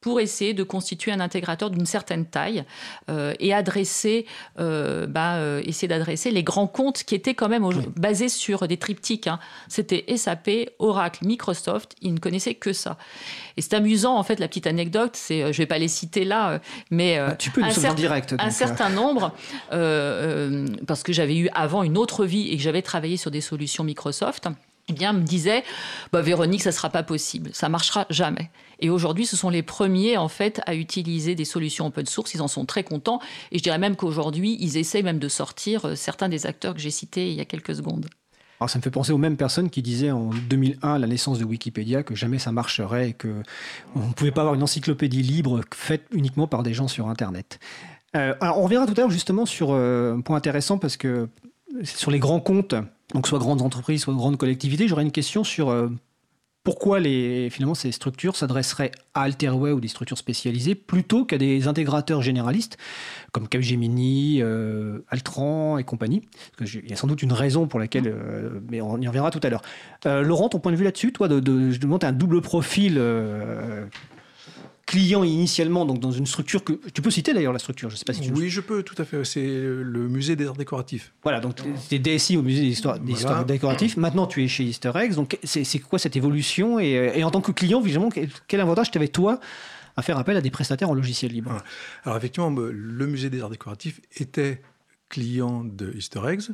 pour essayer de constituer un intégrateur d'une certaine taille euh, et adresser, euh, bah, euh, essayer d'adresser les grands comptes qui étaient quand même basés sur des triptyques. Hein. C'était SAP, Oracle, Microsoft. Ils ne connaissaient que ça. Et c'est amusant, en fait, la petite anecdote, c'est, je ne vais pas les citer là, mais bah, tu peux un, certain, direct, un certain nombre, parce que j'avais eu avant une autre vie et que j'avais travaillé sur des solutions Microsoft eh bien, me disait, bah, Véronique, ça ne sera pas possible, ça marchera jamais. Et aujourd'hui, ce sont les premiers, en fait, à utiliser des solutions open source. Ils en sont très contents. Et je dirais même qu'aujourd'hui, ils essaient même de sortir euh, certains des acteurs que j'ai cités il y a quelques secondes. Alors ça me fait penser aux mêmes personnes qui disaient en 2001, à la naissance de Wikipédia, que jamais ça marcherait et qu'on ne pouvait pas avoir une encyclopédie libre faite uniquement par des gens sur Internet. Euh, alors on reviendra tout à l'heure justement sur euh, un point intéressant parce que sur les grands comptes, donc soit grandes entreprises, soit grandes collectivités. J'aurais une question sur euh, pourquoi les, finalement ces structures s'adresseraient à Alterway ou des structures spécialisées plutôt qu'à des intégrateurs généralistes comme Capgemini, euh, Altran et compagnie? Il y a sans doute une raison pour laquelle, euh, mais on y reviendra tout à l'heure. Laurent, ton point de vue là-dessus, toi, de, de, un double profil client initialement donc dans une structure que tu peux citer d'ailleurs la structure je sais pas si tu oui je peux tout à fait c'est le musée des arts décoratifs. Voilà donc tu es DSI au musée des histoires, des décoratifs maintenant tu es chez Easter Eggs donc c'est quoi cette évolution et, en tant que client évidemment quel avantage tu avais toi à faire appel à des prestataires en logiciel libre? Alors effectivement le musée des arts décoratifs était client de Easter Eggs.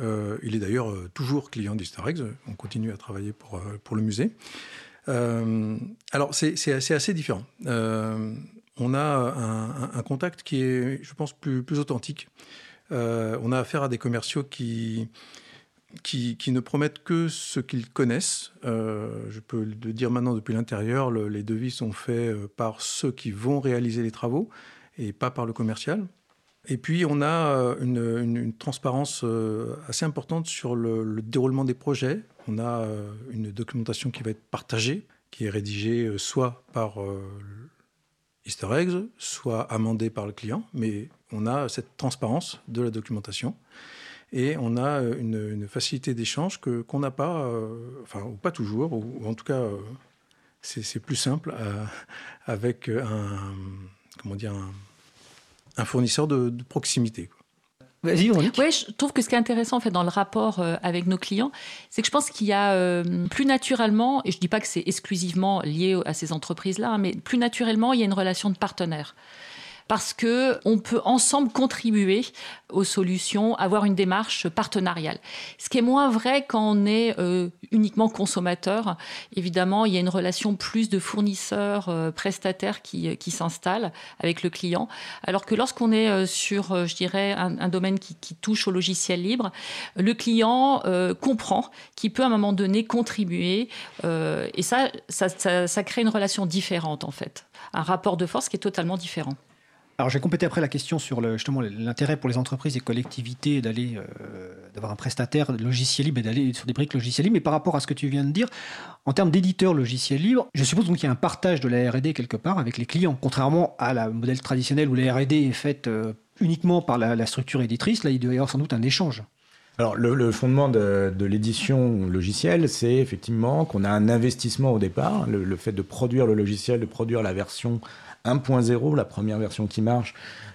Euh, il est d'ailleurs euh, toujours client d'Easter Eggs. On continue à travailler pour, euh, pour le musée euh, alors, c'est assez, différent. Euh, on a un, contact qui est, je pense, plus, authentique. Euh, on a affaire à des commerciaux qui, qui, ne promettent que ce qu'ils connaissent. je peux le dire maintenant depuis l'intérieur, les devis sont faits par ceux qui vont réaliser les travaux et pas par le commercial. Et puis, on a une, transparence assez importante sur le, déroulement des projets. On a euh, une documentation qui va être partagée, qui est rédigée euh, soit par euh, Easter eggs, soit amendée par le client, mais on a cette transparence de la documentation et on a une, facilité d'échange qu'on n'a pas, enfin ou pas toujours, ou, en tout cas c'est plus simple avec un comment dire un, fournisseur de proximité. Vas-y, Oui, je trouve que ce qui est intéressant en fait dans le rapport euh, avec nos clients, c'est que je pense qu'il y a euh, plus naturellement, et je ne dis pas que c'est exclusivement lié à ces entreprises-là, hein, mais plus naturellement, il y a une relation de partenaire parce que on peut ensemble contribuer aux solutions, avoir une démarche partenariale. Ce qui est moins vrai quand on est euh, uniquement consommateur. Évidemment, il y a une relation plus de fournisseurs, euh, prestataires qui, euh, qui s'installe avec le client. Alors que lorsqu'on est sur, je dirais, un, domaine qui, touche au logiciel libre, le client comprend qu'il peut à un moment donné contribuer. et ça, ça crée une relation différente en fait. Un rapport de force qui est totalement différent. Alors, j'ai complété après la question sur justement l'intérêt pour les entreprises et collectivités d'aller euh, d'avoir un prestataire logiciel libre et d'aller sur des briques logiciel libre. Mais par rapport à ce que tu viens de dire, en termes d'éditeur logiciel libre, je suppose donc qu'il y a un partage de la R&D quelque part avec les clients, contrairement à la modèle traditionnel où la R&D est faite euh, uniquement par la, structure éditrice. Là, il doit y avoir sans doute un échange. Alors, le, fondement de, l'édition logicielle, c'est effectivement qu'on a un investissement au départ, le, fait de produire le logiciel, de produire la version 1.0, la première version qui marche,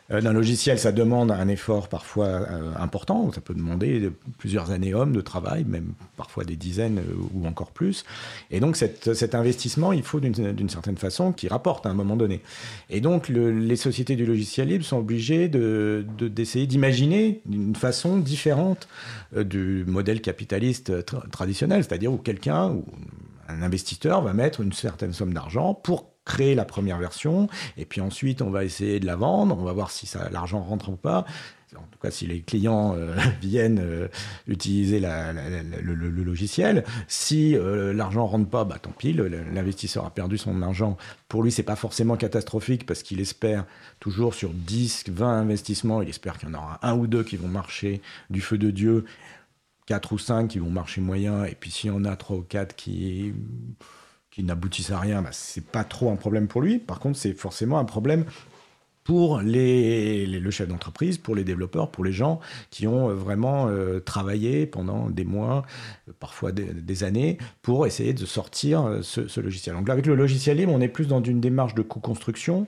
d'un logiciel, ça demande un effort parfois euh, important. Ça peut demander plusieurs années hommes de travail, même parfois des dizaines euh, ou encore plus. Et donc cet investissement, il faut d'une certaine façon qu'il rapporte à un moment donné. Et donc les sociétés du logiciel libre sont obligées d'essayer d'imaginer d'une façon différente du modèle capitaliste traditionnel, c'est-à-dire où quelqu'un un investisseur va mettre une certaine somme d'argent pour créer la première version, et puis ensuite on va essayer de la vendre, on va voir si l'argent rentre ou pas. En tout cas, si les clients euh, viennent euh, utiliser le, logiciel, si euh, l'argent rentre pas, bah tant pis, l'investisseur a perdu son argent. Pour lui, c'est pas forcément catastrophique parce qu'il espère toujours sur 10, 20 investissements, il espère qu'il y en aura un ou deux qui vont marcher du feu de Dieu, quatre ou cinq qui vont marcher moyen, et puis s'il y en a trois ou quatre qui qui n'aboutissent à rien, bah, c'est pas trop un problème pour lui. Par contre, c'est forcément un problème pour les, le chef d'entreprise, pour les développeurs, pour les gens qui ont vraiment travaillé pendant des mois, parfois des, années, pour essayer de sortir ce, logiciel. Donc avec le logiciel libre, on est plus dans une démarche de co-construction.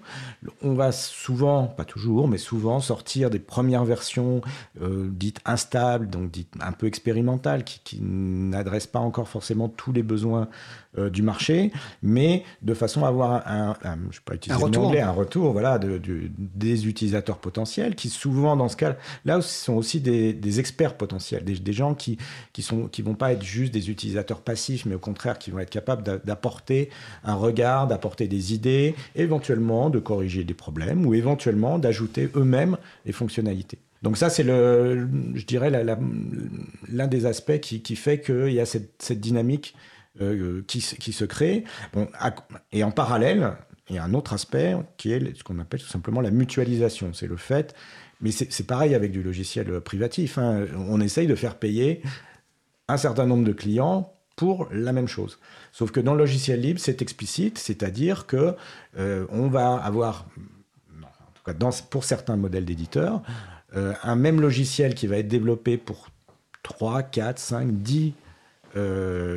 On va souvent, pas toujours, mais souvent sortir des premières versions dites instables, donc dites un peu expérimentales, qui, qui n'adressent pas encore forcément tous les besoins euh, du marché, mais de façon à avoir un, je pas utiliser un retour, un retour voilà, de, des utilisateurs potentiels qui souvent dans ce cas là sont aussi des, experts potentiels, des, gens qui qui sont qui vont pas être juste des utilisateurs passifs, mais au contraire qui vont être capables d'apporter un regard, d'apporter des idées, éventuellement de corriger des problèmes ou éventuellement d'ajouter eux-mêmes les fonctionnalités. Donc ça, c'est le, je dirais, l'un des aspects qui, qui fait qu'il y a cette, cette dynamique euh, qui, se crée. Bon, et en parallèle, il y a un autre aspect qui est ce qu'on appelle tout simplement la mutualisation. C'est le fait, mais c'est pareil avec du logiciel privatif. Hein. On essaye de faire payer un certain nombre de clients pour la même chose. Sauf que dans le logiciel libre, c'est explicite, c'est-à-dire que euh, on va avoir, en tout cas pour certains modèles d'éditeurs, euh, un même logiciel qui va être développé pour 3, 4, 5, 10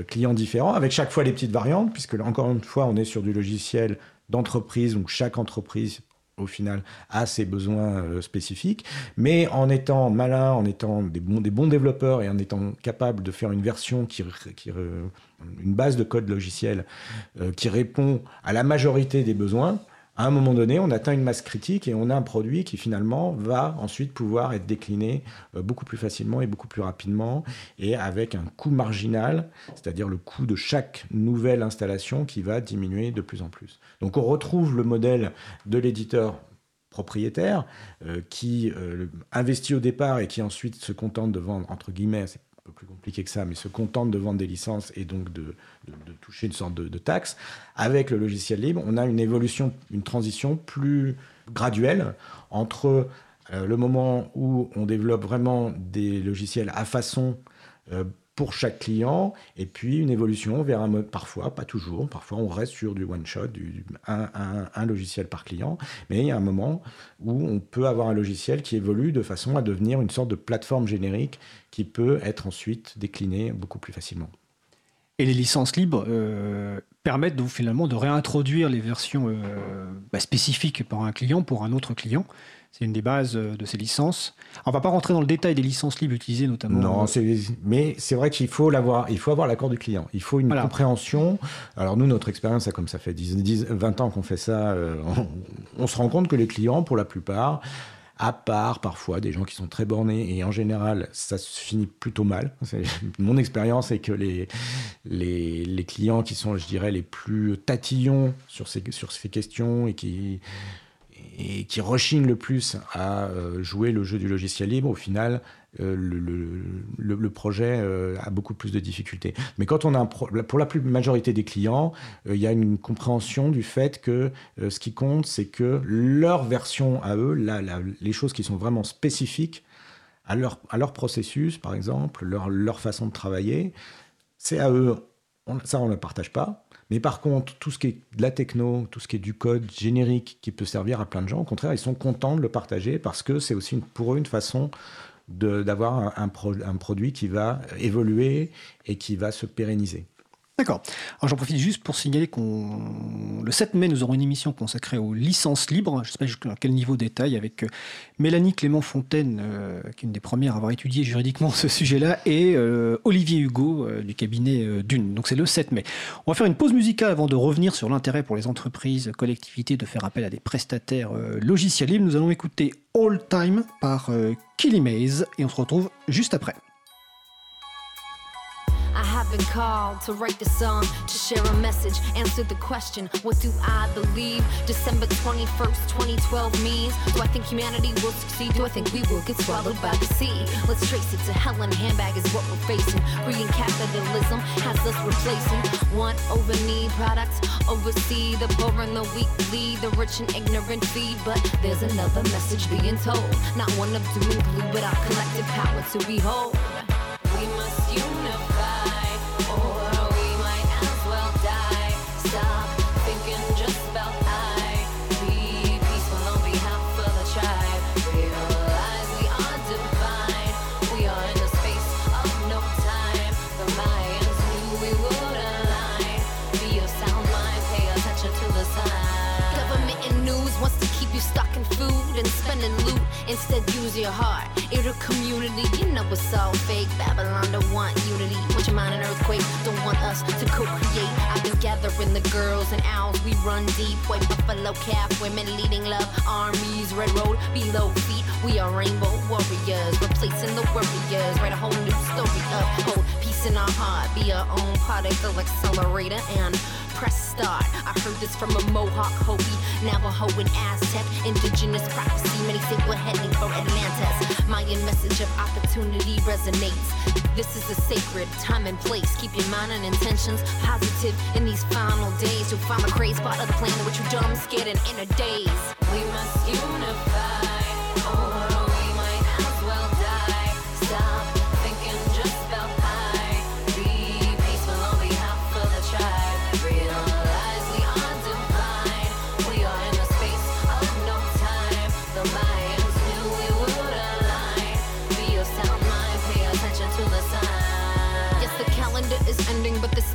clients différents, avec chaque fois les petites variantes, puisque encore une fois, on est sur du logiciel d'entreprise, donc chaque entreprise au final a ses besoins euh, spécifiques, mais en étant malin, en étant des bons, développeurs et en étant capable de faire une version qui, qui une base de code logiciel euh, qui répond à la majorité des besoins, à un moment donné, on atteint une masse critique et on a un produit qui finalement va ensuite pouvoir être décliné euh, beaucoup plus facilement et beaucoup plus rapidement et avec un coût marginal, c'est-à-dire le coût de chaque nouvelle installation qui va diminuer de plus en plus. Donc on retrouve le modèle de l'éditeur propriétaire euh, qui euh, investit au départ et qui ensuite se contente de vendre entre guillemets, plus compliqué que ça, mais se contente de vendre des licences et donc de, toucher une sorte de, taxe. Avec le logiciel libre, on a une évolution, une transition plus graduelle entre euh, le moment où on développe vraiment des logiciels à façon euh, pour chaque client, et puis une évolution vers un mode, parfois, pas toujours, parfois on reste sur du one-shot, du, un, logiciel par client, mais il y a un moment où on peut avoir un logiciel qui évolue de façon à devenir une sorte de plateforme générique qui peut être ensuite décliné beaucoup plus facilement. Et les licences libres euh, permettent donc finalement de réintroduire les versions euh, bah, spécifiques par un client pour un autre client. C'est une des bases euh, de ces licences. On ne va pas rentrer dans le détail des licences libres utilisées notamment. Non, mais c'est vrai qu'il faut l'avoir. Il faut avoir l'accord du client. Il faut une compréhension. Alors nous, notre expérience, comme ça fait 10, 20 ans qu'on fait ça, on, se rend compte que les clients, pour la plupart, à part parfois des gens qui sont très bornés, et en général, ça se finit plutôt mal. Mon expérience est que les, les, les, clients qui sont, je dirais, les plus tatillons sur ces, sur ces questions et qui et qui rechignent le plus à euh, jouer le jeu du logiciel libre, au final, euh, le, projet euh, a beaucoup plus de difficultés. Mais quand on a pour la plus majorité des clients, il y a une compréhension du fait que ce qui compte, c'est que leur version à eux, les choses qui sont vraiment spécifiques à leur, processus, par exemple, leur, leur façon de travailler, c'est à eux. ça, on ne le partage pas. Mais par contre, tout ce qui est de la techno, tout ce qui est du code générique qui peut servir à plein de gens, au contraire, ils sont contents de le partager parce que c'est aussi pour eux une façon d'avoir un, un, produit qui va évoluer et qui va se pérenniser. D'accord. Alors j'en profite juste pour signaler qu'on le 7 mai, nous aurons une émission consacrée aux licences libres. Je ne sais pas jusqu'à quel niveau détail avec euh, Mélanie Clément Fontaine, euh, qui est une des premières à avoir étudié juridiquement ce sujet-là, et euh, Olivier Hugo du cabinet Dune. Donc c'est le 7 mai. On va faire une pause musicale avant de revenir sur l'intérêt pour les entreprises, collectivités de faire appel à des prestataires logiciels libres. Nous allons écouter All Time par Killy Maze et on se retrouve juste après. I have been called to write the song, to share a message, answer the question, what do I believe? December 21st, 2012 means, do I think humanity will succeed? Do I think we will get swallowed by the sea? Let's trace it to hell in a handbag is what we're facing. Green capitalism has us replacing want over need products, oversee the poor and the weak, lead the rich and ignorant feed. But there's another message being told, not one of doom and gloom, but our collective power to behold. Instead, use your heart. In a community, you know it's all fake. Babylon don't want unity. Want your mind an earthquake? Don't want us to co-create. I've been gathering the girls and owls. We run deep. White buffalo calf, women leading love. Armies, red road, below feet. We are rainbow warriors, replacing the warriors. Write a whole new story up. hope, oh, peace in our heart. Be our own particle accelerator and press start. I heard this from a Mohawk, Hopi, Navajo, and Aztec. Indigenous prophecy, many say we're heading for Atlantis. Mayan message of opportunity resonates. This is a sacred time and place. Keep your mind and intentions positive in these final days. You'll find the crazy part of the plan that you dumb, scared, and in a daze. We must unify.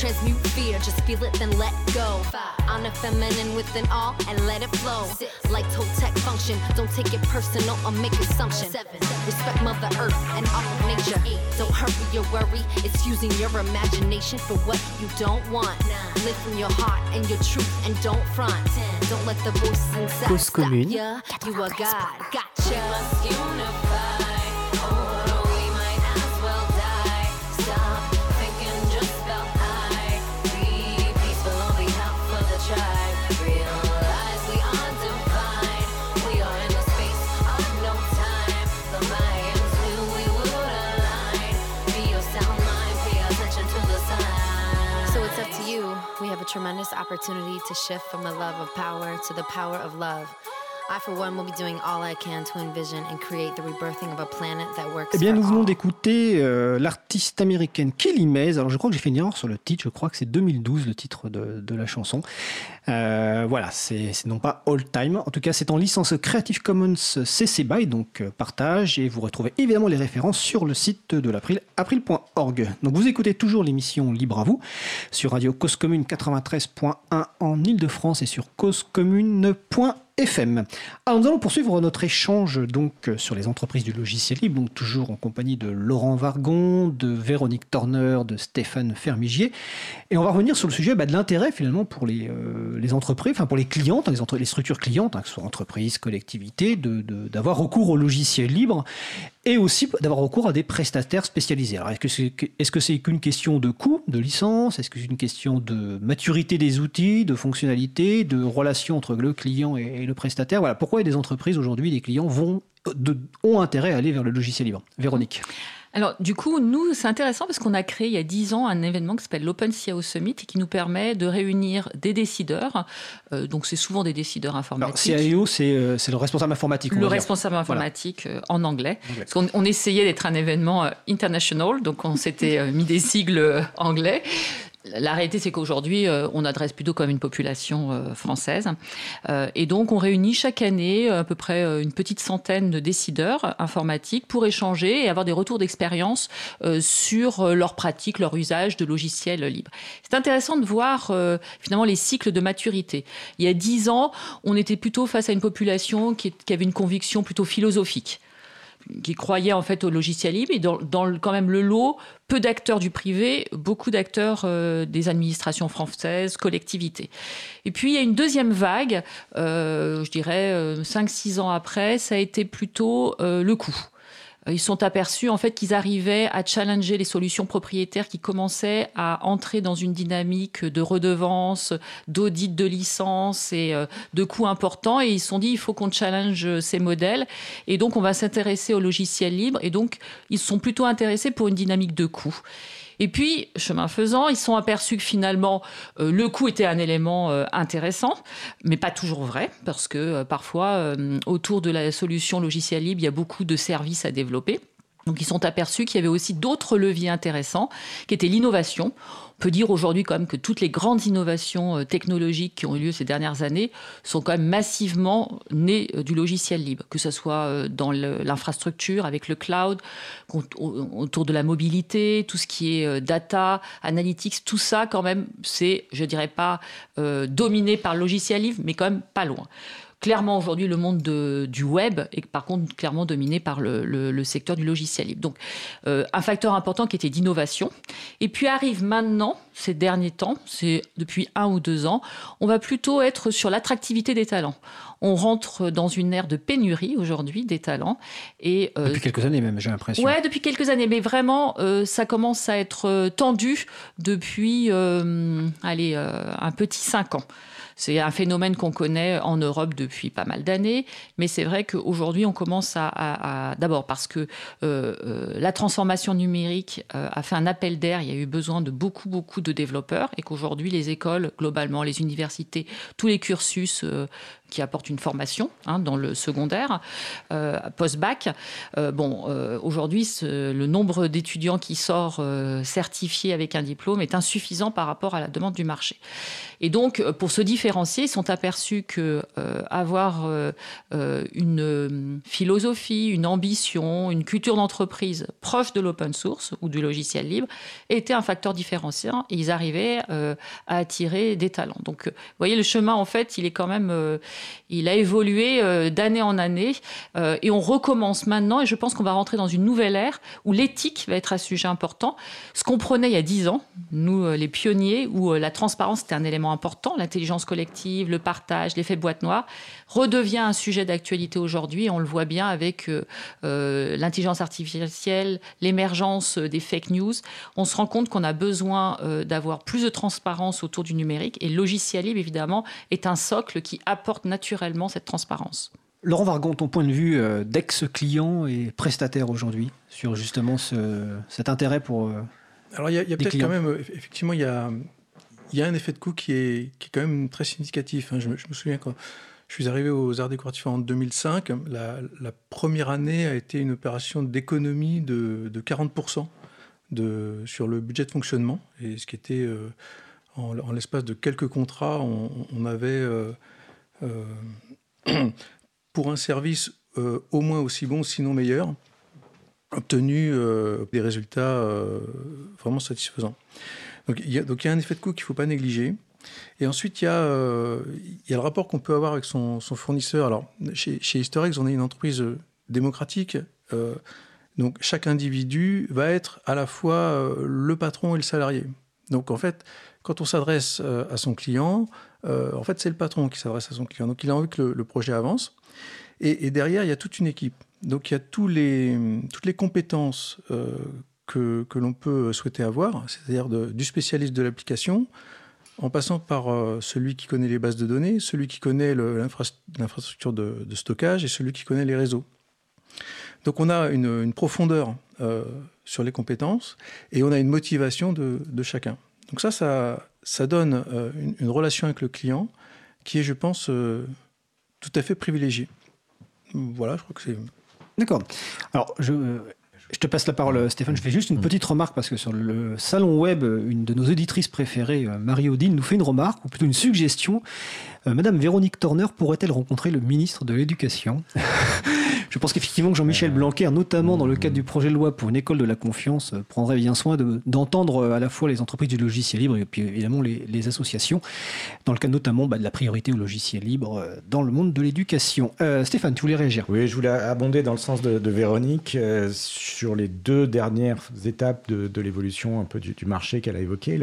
Transmute fear, just feel it, then let go. Honor feminine within all and let it flow. Like Toltec function, don't take it personal or make assumptions. Respect Mother Earth and all of nature. Don't hurry your worry, it's using your imagination for what you don't want. Live from your heart and your truth and don't front. Don't let the voices inside stop ya. You are God, gotcha. Tremendous opportunity to shift from the love of power to the power of love. I, for one, will be doing all I can to envision and create the rebirthing of a planet that works Eh bien, nous venons d'écouter euh, l'artiste américaine Kelly Mays. Alors, je crois que j'ai fait une erreur sur le titre. Je crois que c'est 2012 le titre de, de la chanson. Euh, voilà, c'est non pas All Time. En tout cas, c'est en licence Creative Commons CC BY, donc euh, partage. Et vous retrouvez évidemment les références sur le site de l'April, april.org. Donc, vous écoutez toujours l'émission Libre à vous sur Radio Cause Commune 93.1 en Ile-de-France et sur causecommune.fr. FM. Alors nous allons poursuivre notre échange donc euh, sur les entreprises du logiciel libre, donc toujours en compagnie de Laurent Vargon, de Véronique Torner, de Stéphane Fermigier, et on va revenir sur le sujet bah, de l'intérêt finalement pour les, euh, les entreprises, enfin pour les clientes, hein, les, structures clientes, hein, que ce soit entreprises, collectivités, d'avoir recours au logiciel libre et aussi d'avoir recours à des prestataires spécialisés. Alors, est-ce que c'est est -ce c'est qu'une question de coût, de licence? Est-ce que c'est une question de maturité des outils, de fonctionnalités, de relation entre le client et, le prestataire Voilà, pourquoi des entreprises aujourd'hui, des clients vont, de, ont intérêt à aller vers le logiciel libre? Véronique alors, du coup, nous, c'est intéressant parce qu'on a créé il y a 10 ans un événement qui s'appelle l'Open CIO Summit et qui nous permet de réunir des décideurs. Euh, donc, c'est souvent des décideurs informatiques. Alors, CIO, euh, c'est le responsable informatique. Le responsable informatique euh, en anglais. Parce qu'on on essayait d'être un événement international, donc on s'était mis des sigles anglais. La réalité, c'est qu'aujourd'hui, euh, on adresse plutôt comme une population euh, française. Euh, et donc, on réunit chaque année à peu près une petite centaine de décideurs informatiques pour échanger et avoir des retours d'expérience sur leur pratique, leur usage de logiciels libres. C'est intéressant de voir finalement les cycles de maturité. Il y a dix ans, on était plutôt face à une population qui avait une conviction plutôt philosophique qui croyaient en fait au logiciel libre et dans, quand même le lot, peu d'acteurs du privé, beaucoup d'acteurs euh, des administrations françaises, collectivités. Et puis il y a une deuxième vague, euh, je dirais 5-6 euh, ans après, ça a été plutôt le coût. Euh, ils sont aperçus en fait qu'ils arrivaient à challenger les solutions propriétaires qui commençaient à entrer dans une dynamique de redevance, d'audit de licence et euh, de coûts importants. Et ils se sont dit il faut qu'on challenge ces modèles. Et donc on va s'intéresser au logiciel libre. Et donc ils sont plutôt intéressés pour une dynamique de coûts. Et puis, chemin faisant, ils sont aperçus que finalement, euh, le coût était un élément euh, intéressant, mais pas toujours vrai, parce que euh, parfois, autour de la solution logicielle libre, il y a beaucoup de services à développer. Donc ils sont aperçus qu'il y avait aussi d'autres leviers intéressants, qui étaient l'innovation. Peut dire aujourd'hui quand même que toutes les grandes innovations euh, technologiques qui ont eu lieu ces dernières années sont quand même massivement nées euh, du logiciel libre, que ce soit euh, dans l'infrastructure avec le cloud, autour de la mobilité, tout ce qui est data, analytics, tout ça quand même, c'est, je dirais pas dominé par le logiciel libre, mais quand même pas loin clairement aujourd'hui le monde du web est par contre clairement dominé par le, secteur du logiciel libre. Donc euh, un facteur important qui était d'innovation. Et puis arrive maintenant, ces derniers temps, c'est depuis un ou deux ans, on va plutôt être sur l'attractivité des talents. On rentre dans une ère de pénurie aujourd'hui des talents. Et, euh, depuis quelques années même, j'ai l'impression. Ouais, depuis quelques années, mais vraiment, euh, ça commence à être tendu depuis, allez, un petit cinq ans. C'est un phénomène qu'on connaît en Europe depuis pas mal d'années, mais c'est vrai qu'aujourd'hui, on commence à... D'abord parce que euh, euh, la transformation numérique euh, a fait un appel d'air, il y a eu besoin de beaucoup, beaucoup de développeurs, et qu'aujourd'hui, les écoles, globalement, les universités, tous les cursus qui apportent une formation hein, dans le secondaire, post-bac. bon, aujourd'hui, le nombre d'étudiants qui sort certifiés avec un diplôme est insuffisant par rapport à la demande du marché. Et donc, pour se différencier, ils sont aperçus que euh, avoir euh, euh, une philosophie, une ambition, une culture d'entreprise proche de l'open source ou du logiciel libre était un facteur différenciant et ils arrivaient à attirer des talents. Donc, vous voyez, le chemin, en fait, il est quand même, il a évolué d'année en année et on recommence maintenant et je pense qu'on va rentrer dans une nouvelle ère où l'éthique va être un sujet important. Ce qu'on prenait il y a dix ans, nous, les pionniers, où la transparence était un élément important, l'intelligence collective, le partage, l'effet boîte noire, redevient un sujet d'actualité aujourd'hui. On le voit bien avec euh, euh, l'intelligence artificielle, l'émergence des fake news. On se rend compte qu'on a besoin euh, d'avoir plus de transparence autour du numérique et le logiciel libre, évidemment, est un socle qui apporte naturellement cette transparence. Laurent Vargon, ton point de vue d'ex-client et prestataire aujourd'hui sur justement cet intérêt pour... Alors il y a, a peut-être quand même, effectivement, il y a, il y a un effet de coût qui est, qui est quand même très significatif. Hein. Je, me, souviens quand je suis arrivé aux Arts décoratifs en 2005, la, première année a été une opération d'économie de, de 40% de, sur le budget de fonctionnement. Et ce qui était, euh, en, l'espace de quelques contrats, on, avait, euh, euh, pour un service au moins aussi bon, sinon meilleur, obtenu des résultats vraiment satisfaisants. Donc il y, a, un effet de coût qu'il ne faut pas négliger. Et ensuite, il y a, euh, le rapport qu'on peut avoir avec son, fournisseur. Alors, chez, chez on est une entreprise euh, démocratique. Euh, donc, chaque individu va être à la fois le patron et le salarié. Donc, en fait, quand on s'adresse à son client, en fait, c'est le patron qui s'adresse à son client. Donc, il a envie que le, projet avance. Et, derrière, il y a toute une équipe. Donc, il y a toutes les compétences que, l'on peut souhaiter avoir, c'est-à-dire du spécialiste de l'application, en passant par euh, celui qui connaît les bases de données, celui qui connaît l'infrastructure de, stockage et celui qui connaît les réseaux. Donc on a une, profondeur euh, sur les compétences et on a une motivation de, chacun. Donc ça, ça, donne euh, une, une, relation avec le client qui est, je pense, tout à fait privilégiée. Voilà, je crois que c'est... D'accord. Alors, je, je te passe la parole, Stéphane. Je fais juste une mm. petite remarque parce que sur le salon web, une de nos auditrices préférées, euh, Marie-Odile, nous fait une remarque, ou plutôt une suggestion. Euh, Madame Véronique Torner pourrait-elle rencontrer le ministre de l'Éducation? Je pense qu'effectivement que Jean-Michel Blanquer, notamment dans le cadre du projet de loi pour une école de la confiance, euh, prendrait bien soin d'entendre euh, à la fois les entreprises du logiciel libre et puis évidemment les, associations, dans le cadre notamment bah, de la priorité au logiciel libre euh, dans le monde de l'éducation. Stéphane, tu voulais réagir. Oui, je voulais abonder dans le sens de, Véronique sur les deux dernières étapes de, l'évolution un peu du, marché qu'elle a évoqué,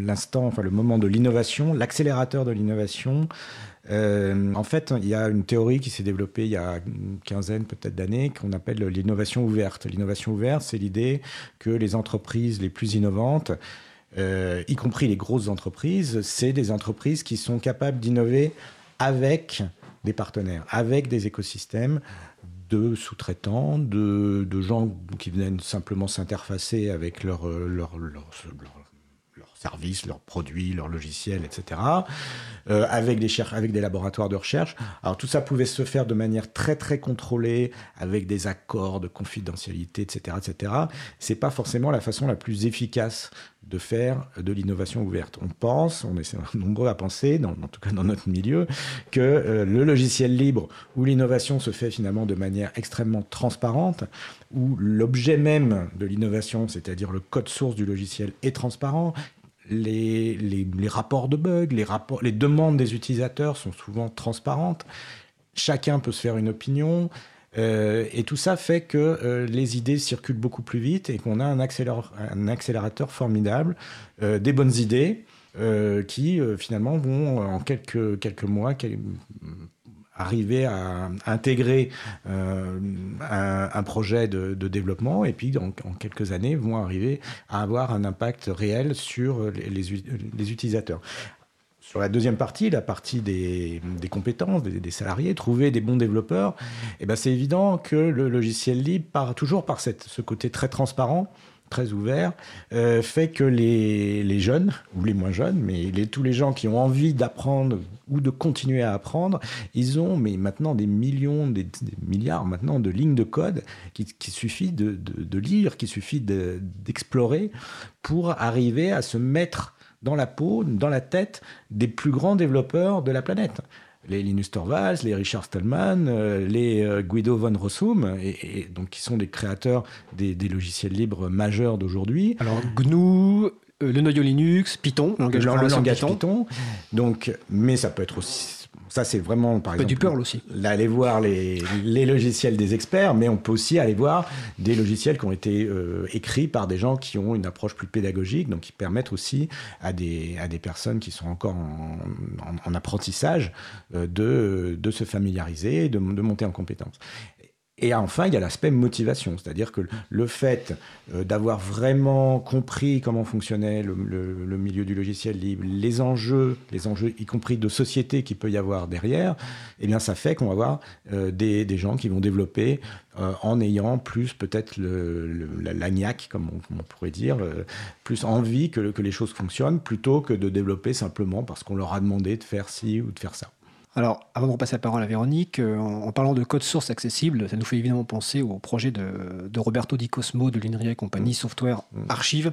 l'instant, enfin le moment de l'innovation, l'accélérateur de l'innovation, euh, en fait, il y a une théorie qui s'est développée il y a une quinzaine peut-être d'années qu'on appelle l'innovation ouverte. L'innovation ouverte, c'est l'idée que les entreprises les plus innovantes, euh, y compris les grosses entreprises, c'est des entreprises qui sont capables d'innover avec des partenaires, avec des écosystèmes de sous-traitants, de, gens qui viennent simplement s'interfacer avec leur, leur, leur services, leurs produits, leurs logiciels, etc., euh, avec, des avec des laboratoires de recherche. Alors tout ça pouvait se faire de manière très très contrôlée, avec des accords de confidentialité, etc., etc. C'est pas forcément la façon la plus efficace de faire de l'innovation ouverte. On pense, on est nombreux à penser, en tout cas dans notre milieu, que euh, le logiciel libre, où l'innovation se fait finalement de manière extrêmement transparente, où l'objet même de l'innovation, c'est-à-dire le code source du logiciel, est transparent, les, les, rapports de bugs, les, rapports, les demandes des utilisateurs sont souvent transparentes. Chacun peut se faire une opinion. Euh, et tout ça fait que euh, les idées circulent beaucoup plus vite et qu'on a un, accélérateur, formidable, euh, des bonnes idées qui finalement vont en quelques, quelques mois arriver à intégrer un, projet de, développement et puis en, quelques années vont arriver à avoir un impact réel sur les, utilisateurs. Sur la deuxième partie, la partie des, compétences des, salariés, trouver des bons développeurs, eh ben c'est évident que le logiciel libre, part toujours par ce côté très transparent, très ouvert, euh, fait que les, jeunes, ou les moins jeunes, mais tous les gens qui ont envie d'apprendre ou de continuer à apprendre, ils ont maintenant des millions, des, milliards maintenant de lignes de code qui suffit de, de, lire, qu'il suffit d'explorer pour arriver à se mettre dans la peau, dans la tête des plus grands développeurs de la planète. Les Linus Torvalds, les Richard Stallman, euh, les euh, Guido von Rossum, et, donc qui sont des créateurs des, logiciels libres majeurs d'aujourd'hui. Alors GNU, euh, le noyau Linux, Python, langage, le langage Python. Donc, mais ça peut être aussi ça, c'est vraiment, par exemple. du Perl aussi. Aller voir les, logiciels des experts, mais on peut aussi aller voir des logiciels qui ont été euh, écrits par des gens qui ont une approche plus pédagogique, donc qui permettent aussi à des, à des personnes qui sont encore en, apprentissage euh, de, de se familiariser, de, de monter en compétences. Et enfin, il y a l'aspect motivation, c'est-à-dire que le fait euh, d'avoir vraiment compris comment fonctionnait le, milieu du logiciel libre, les enjeux, les enjeux y compris de société qu'il peut y avoir derrière, eh bien, ça fait qu'on va avoir euh, des, gens qui vont développer euh, en ayant plus peut-être l'agnac, comme on, pourrait dire, plus envie que, que les choses fonctionnent, plutôt que de développer simplement parce qu'on leur a demandé de faire ci ou de faire ça. Alors, avant de repasser la parole à Véronique, euh, en, parlant de code source accessible, ça nous fait évidemment penser au projet de, Roberto Di Cosmo de l'INRIA et compagnie, mm. Software mm. Archive.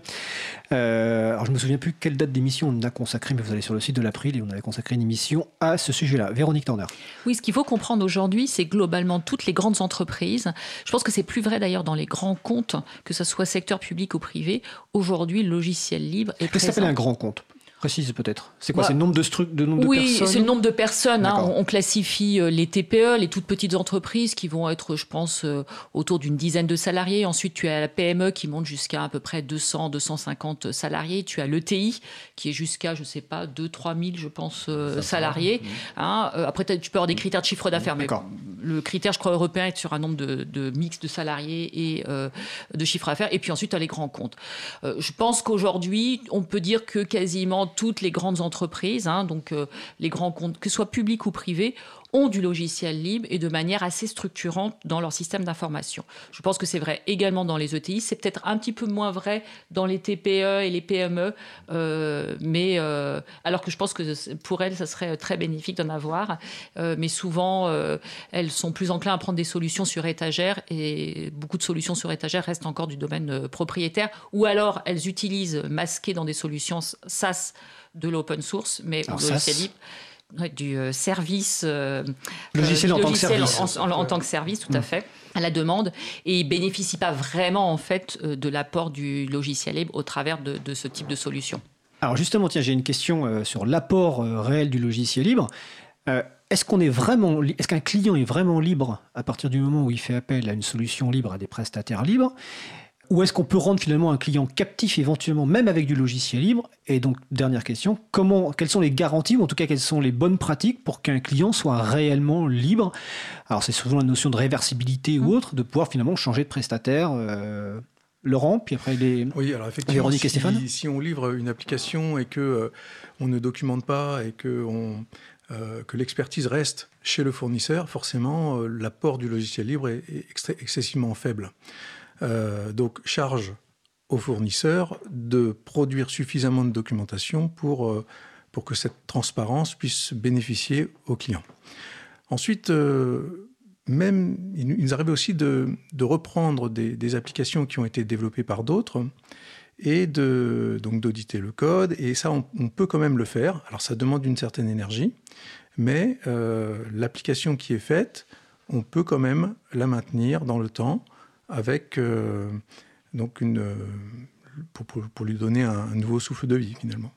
Euh, alors, je ne me souviens plus quelle date d'émission on a consacré, mais vous allez sur le site de l'April et on avait consacré une émission à ce sujet-là. Véronique Turner. Oui, ce qu'il faut comprendre aujourd'hui, c'est globalement toutes les grandes entreprises. Je pense que c'est plus vrai d'ailleurs dans les grands comptes, que ce soit secteur public ou privé. Aujourd'hui, le logiciel libre est Qu'est-ce que ça s'appelle un grand compte Précise peut-être. C'est quoi C'est le nombre de, de, nombre de personnes Oui, c'est le nombre de personnes. Hein. On, classifie euh, les TPE, les toutes petites entreprises qui vont être, je pense, euh, autour d'une dizaine de salariés. Ensuite, tu as la PME qui monte jusqu'à à peu près 200, 250 salariés. Tu as l'ETI qui est jusqu'à, je ne sais pas, 2, 3 000, je pense, euh, salariés. Hein. après, tu peux avoir des critères de chiffre d'affaires. Mais le critère, je crois, européen est sur un nombre de, de mix de salariés et de chiffre d'affaires. Et puis ensuite, tu as les grands comptes. je pense qu'aujourd'hui, on peut dire que quasiment toutes les grandes entreprises, hein, donc euh, les grands comptes, que ce soit publics ou privés, ont du logiciel libre et de manière assez structurante dans leur système d'information. Je pense que c'est vrai également dans les ETI, c'est peut-être un petit peu moins vrai dans les TPE et les PME, euh, mais euh, alors que je pense que pour elles, ça serait très bénéfique d'en avoir, euh, mais souvent, elles sont plus enclins à prendre des solutions sur étagère et beaucoup de solutions sur étagère restent encore du domaine propriétaire, ou alors elles utilisent masquées dans des solutions SaaS de l'open source, mais logiciel libre du euh, service euh, logiciel, en, tant que service. En, tant que service, tout à mm. fait à la demande et ne bénéficie pas vraiment en fait euh, de l'apport du logiciel libre au travers de, ce type de solution. Alors justement, tiens, j'ai une question sur l'apport réel du logiciel libre. est-ce qu'on est vraiment, est-ce qu'un client est vraiment libre à partir du moment où il fait appel à une solution libre à des prestataires libres? Ou est-ce qu'on peut rendre finalement un client captif éventuellement, même avec du logiciel libre? Et donc, dernière question, comment, quelles sont les garanties, ou en tout cas quelles sont les bonnes pratiques pour qu'un client soit réellement libre? Alors, c'est souvent la notion de réversibilité ou mmh. autre, de pouvoir finalement changer de prestataire. Euh, Laurent, puis après les. Oui, alors effectivement, si, si, on livre une application et que euh, on ne documente pas et que on, euh, que l'expertise reste chez le fournisseur, forcément, l'apport du logiciel libre est, excessivement faible. Euh, donc charge aux fournisseurs de produire suffisamment de documentation pour, euh, pour que cette transparence puisse bénéficier aux clients. Ensuite, euh, même, il nous arrivait aussi de, reprendre des, applications qui ont été développées par d'autres et de, donc d'auditer le code. Et ça, on, peut quand même le faire. Alors, ça demande une certaine énergie, mais l'application qui est faite, on peut quand même la maintenir dans le temps avec euh, donc une, pour, pour, pour, lui donner un, un nouveau souffle de vie finalement.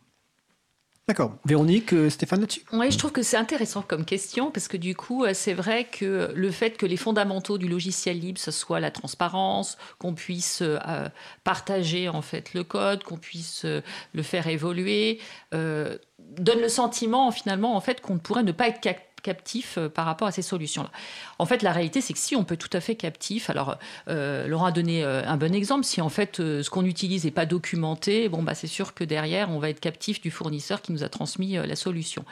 D'accord. Véronique, euh, Stéphane là-dessus? Oui, je trouve que c'est intéressant comme question parce que du coup, euh, c'est vrai que le fait que les fondamentaux du logiciel libre, ce soit la transparence, qu'on puisse euh, partager en fait le code, qu'on puisse euh, le faire évoluer, euh, donne le sentiment finalement en fait qu'on ne pourrait ne pas être captif euh, par rapport à ces solutions-là. En fait, la réalité, c'est que si on peut tout à fait captif, alors euh, Laurent a donné euh, un bon exemple, si en fait euh, ce qu'on utilise n'est pas documenté, bon, bah, c'est sûr que derrière, on va être captif du fournisseur qui nous a transmis la solution.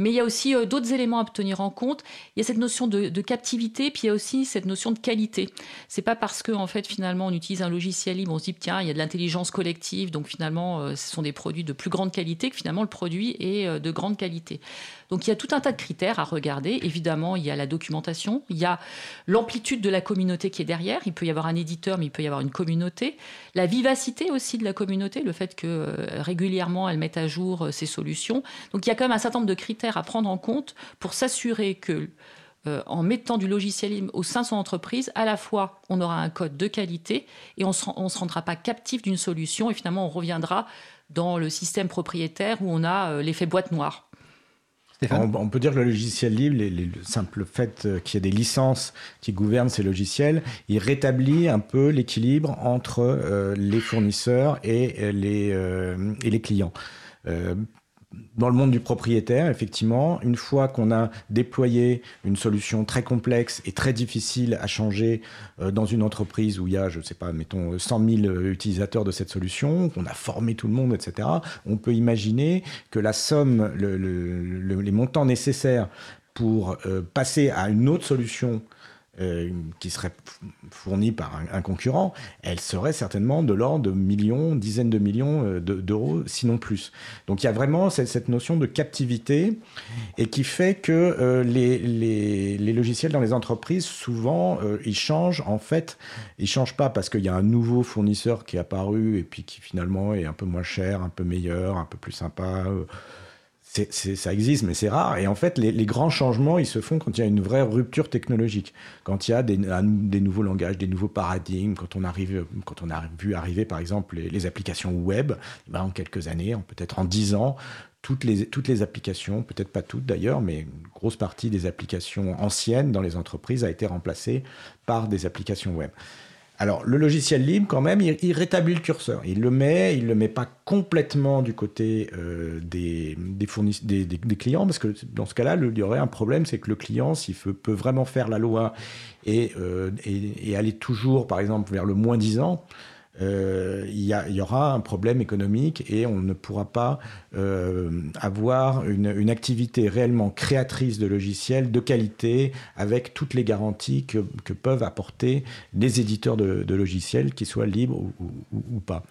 Mais il y a aussi d'autres éléments à tenir en compte. Il y a cette notion de, captivité, puis il y a aussi cette notion de qualité. C'est pas parce que en fait finalement on utilise un logiciel libre, on se dit tiens il y a de l'intelligence collective, donc finalement ce sont des produits de plus grande qualité que finalement le produit est de grande qualité. Donc il y a tout un tas de critères à regarder. Évidemment il y a la documentation, il y a l'amplitude de la communauté qui est derrière. Il peut y avoir un éditeur, mais il peut y avoir une communauté. La vivacité aussi de la communauté, le fait que euh, régulièrement elle mette à jour euh, ses solutions. Donc il y a quand même un certain nombre de critères à prendre en compte pour s'assurer que euh, en mettant du logiciel au sein de son entreprise, à la fois on aura un code de qualité et on ne se rendra pas captif d'une solution et finalement on reviendra dans le système propriétaire où on a l'effet boîte noire. On, peut dire que le logiciel libre, le simple fait euh, qu'il y ait des licences qui gouvernent ces logiciels, il rétablit un peu l'équilibre entre euh, les fournisseurs et euh, et les clients. Euh, dans le monde du propriétaire, effectivement, une fois qu'on a déployé une solution très complexe et très difficile à changer euh, dans une entreprise où il y a, je ne sais pas, mettons 100 000 utilisateurs de cette solution, qu'on a formé tout le monde, etc., on peut imaginer que la somme, le, le, le, les montants nécessaires pour euh, passer à une autre solution euh, qui serait fournie par un, concurrent, elle serait certainement de l'ordre de millions, dizaines de millions euh, d'euros, de, sinon plus. Donc il y a vraiment cette, notion de captivité et qui fait que euh, les, logiciels dans les entreprises, souvent, ils changent. En fait, ils changent pas parce qu'il y a un nouveau fournisseur qui est apparu et puis qui finalement est un peu moins cher, un peu meilleur, un peu plus sympa ça existe, mais c'est rare. Et en fait, les, grands changements, ils se font quand il y a une vraie rupture technologique, quand il y a des, nouveaux langages, des nouveaux paradigmes, quand on arrive, quand on a vu arriver, par exemple, les, applications web, ben en quelques années, peut-être en dix ans, toutes les applications, peut-être pas toutes d'ailleurs, mais une grosse partie des applications anciennes dans les entreprises a été remplacée par des applications web. Alors, le logiciel libre, quand même, il, rétablit le curseur. Il le met, il le met pas complètement du côté euh, des, des, des, clients, parce que dans ce cas-là, il y aurait un problème, c'est que le client, s'il peut vraiment faire la loi et, euh, et, aller toujours, par exemple, vers le moins 10 ans, euh, il, y aura un problème économique et on ne pourra pas euh, avoir une, activité réellement créatrice de logiciels de qualité avec toutes les garanties que, peuvent apporter les éditeurs de, logiciels, qu'ils soient libres ou, ou, ou pas.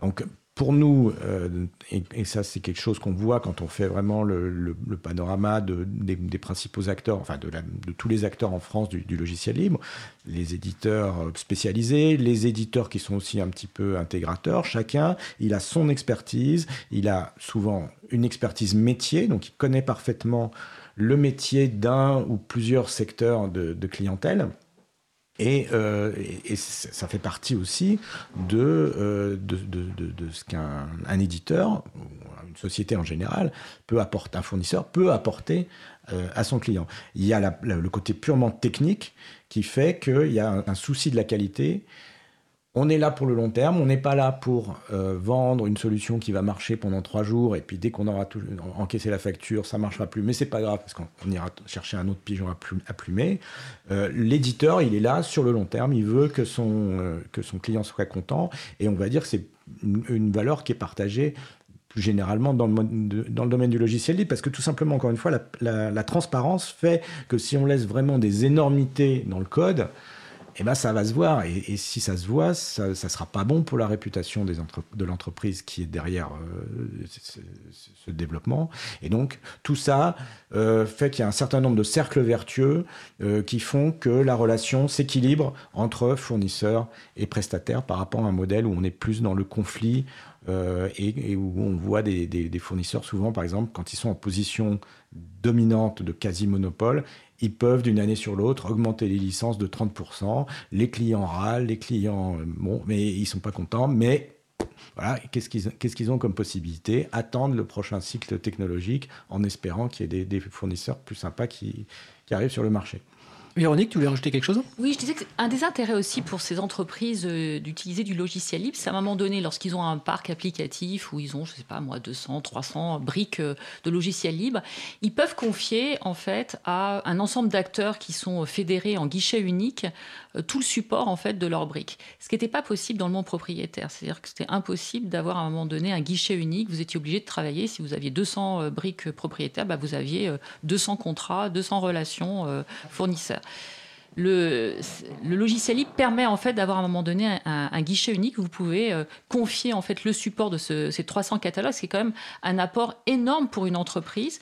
Donc pour nous, euh, et, ça c'est quelque chose qu'on voit quand on fait vraiment le, panorama de, des, principaux acteurs, enfin de, tous les acteurs en France du, logiciel libre, les éditeurs spécialisés, les éditeurs qui sont aussi un petit peu intégrateurs, chacun il a son expertise, il a souvent une expertise métier, donc il connaît parfaitement le métier d'un ou plusieurs secteurs de clientèle. Et, euh, ça fait partie aussi de, euh, ce qu'un un éditeur, une société en général, peut apporter, un fournisseur peut apporter euh, à son client. Il y a le côté purement technique qui fait qu'il y a un, souci de la qualité on est là pour le long terme, on n'est pas là pour euh, vendre une solution qui va marcher pendant trois jours et puis dès qu'on aura encaissé la facture, ça marchera plus. Mais c'est pas grave parce qu'on ira chercher un autre pigeon à, plumer. Euh, L'éditeur, il est là sur le long terme, il veut que son, euh, client soit content et on va dire que c'est une, valeur qui est partagée plus généralement dans le, domaine du logiciel libre parce que tout simplement, encore une fois, la transparence fait que si on laisse vraiment des énormités dans le code, eh ben ça va se voir. Et, si ça se voit, ça ne sera pas bon pour la réputation de l'entreprise qui est derrière euh, ce, développement. Et donc, tout ça euh, fait qu'il y a un certain nombre de cercles vertueux euh, qui font que la relation s'équilibre entre fournisseurs et prestataires par rapport à un modèle où on est plus dans le conflit et, où on voit des fournisseurs souvent, par exemple, quand ils sont en position dominante de quasi-monopole, ils peuvent d'une année sur l'autre augmenter les licences de 30%. Les clients râlent, les clients, euh, bon, mais ils sont pas contents. Mais voilà, qu'est-ce qu'ils ont comme possibilité? Attendre le prochain cycle technologique en espérant qu'il y ait des, fournisseurs plus sympas qui arrivent sur le marché. Véronique, tu voulais rajouter quelque chose? Oui, je disais que un des intérêts aussi pour ces entreprises euh, d'utiliser du logiciel libre, c'est à un moment donné, lorsqu'ils ont un parc applicatif où ils ont, je sais pas moi, 200, 300 briques euh, de logiciel libre, ils peuvent confier en fait à un ensemble d'acteurs qui sont fédérés en guichet unique euh, tout le support en fait de leurs briques. Ce qui n'était pas possible dans le monde propriétaire, c'est-à-dire que c'était impossible d'avoir à un moment donné un guichet unique. Vous étiez obligé de travailler si vous aviez 200 briques propriétaires, bah, vous aviez 200 contrats, 200 relations fournisseurs le, logiciel libre permet en fait d'avoir à un moment donné un, guichet unique vous pouvez euh, confier en fait le support de ces 300 catalogues, ce qui est quand même un apport énorme pour une entreprise.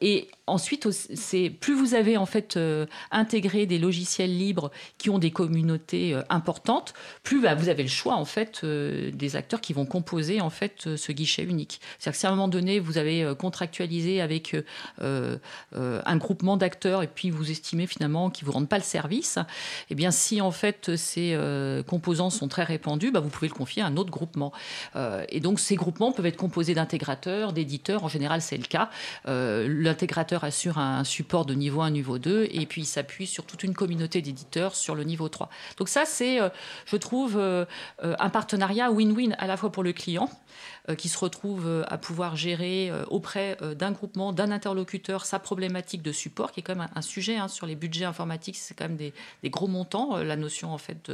Et ensuite, c'est plus vous avez en fait euh, intégré des logiciels libres qui ont des communautés euh, importantes, plus bah, vous avez le choix en fait des acteurs qui vont composer en fait ce guichet unique. C'est-à-dire que si à un moment donné vous avez contractualisé avec un groupement d'acteurs et puis vous estimez finalement qu'ils vous rendent pas le service service, eh bien, si en fait ces euh, composants sont très répandus, bah, vous pouvez le confier à un autre groupement. Euh, et donc, ces groupements peuvent être composés d'intégrateurs, d'éditeurs. En général, c'est le cas. Euh, l'intégrateur assure un support de niveau 1, niveau 2, et puis il s'appuie sur toute une communauté d'éditeurs sur le niveau 3. Donc ça, c'est, je trouve, un partenariat win-win à la fois pour le client, qui se retrouve à pouvoir gérer auprès d'un groupement, d'un interlocuteur, sa problématique de support, qui est quand même un, sujet hein, sur les budgets informatiques, c'est quand même des, gros montants, la notion en fait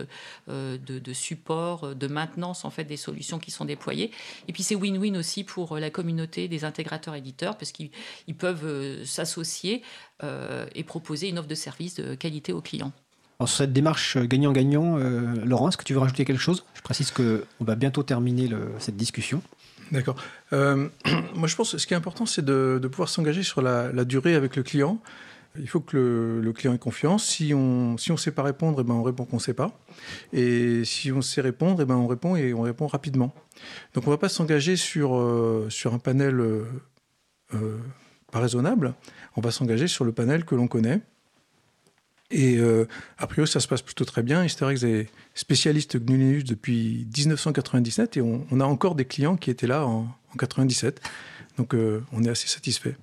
de, de, support, de maintenance en fait des solutions qui sont déployées. Et puis c'est win-win aussi pour la communauté des intégrateurs éditeurs, parce qu'ils peuvent s'associer et proposer une offre de service de qualité aux clients. Alors, sur cette démarche gagnant-gagnant, Laurent, est-ce que tu veux rajouter quelque chose? Je précise qu'on va bientôt terminer cette discussion. D'accord. Euh, moi, je pense que ce qui est important, c'est de, pouvoir s'engager sur la, durée avec le client. Il faut que le, client ait confiance. Si on si on sait pas répondre, et eh ben on répond qu'on ne sait pas. Et si on sait répondre, et eh ben on répond et on répond rapidement. Donc on ne va pas s'engager sur euh, sur un panel euh, pas raisonnable. On va s'engager sur le panel que l'on connaît et euh, a priori, ça se passe plutôt très bien. Hysterix est spécialiste GNU Linux depuis 1997 et on, a encore des clients qui étaient là en, en 97. Donc euh, on est assez satisfait.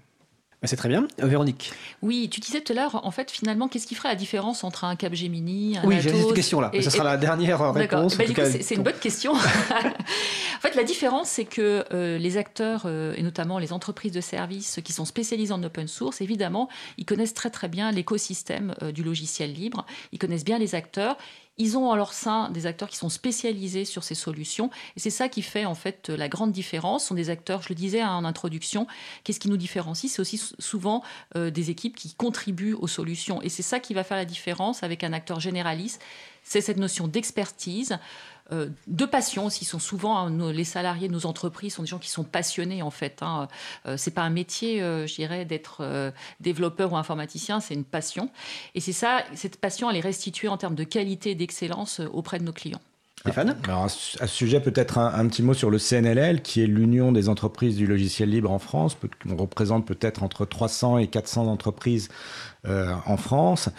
Bah, c'est très bien. Euh, Véronique Oui, tu disais tout à l'heure, en fait, finalement, qu'est-ce qui ferait la différence entre un Capgemini, un Oui, j'ai cette question-là. Ce sera la dernière réponse. Bah, c'est une bonne question. en fait, la différence, c'est que euh, les acteurs, euh, et notamment les entreprises de services qui sont spécialisées en open source, évidemment, ils connaissent très très bien l'écosystème du logiciel libre. Ils connaissent bien les acteurs. Ils ont en leur sein des acteurs qui sont spécialisés sur ces solutions. Et c'est ça qui fait en fait la grande différence. Ce sont des acteurs, je le disais en introduction, qu'est-ce qui nous différencie? C'est aussi souvent euh, des équipes qui contribuent aux solutions. Et c'est ça qui va faire la différence avec un acteur généraliste. C'est cette notion d'expertise, euh, de passion aussi. Sont souvent hein, les salariés de nos entreprises sont des gens qui sont passionnés en fait. Hein. Euh, c'est pas un métier, euh, je dirais, d'être développeur ou informaticien, c'est une passion. Et c'est ça, cette passion, elle est restituée en termes de qualité et d'excellence auprès de nos clients. Stéphane Alors, à ce sujet, peut-être un, petit mot sur le CNLL, qui est l'Union des entreprises du logiciel libre en France. On représente peut-être entre 300 et 400 entreprises euh, en France.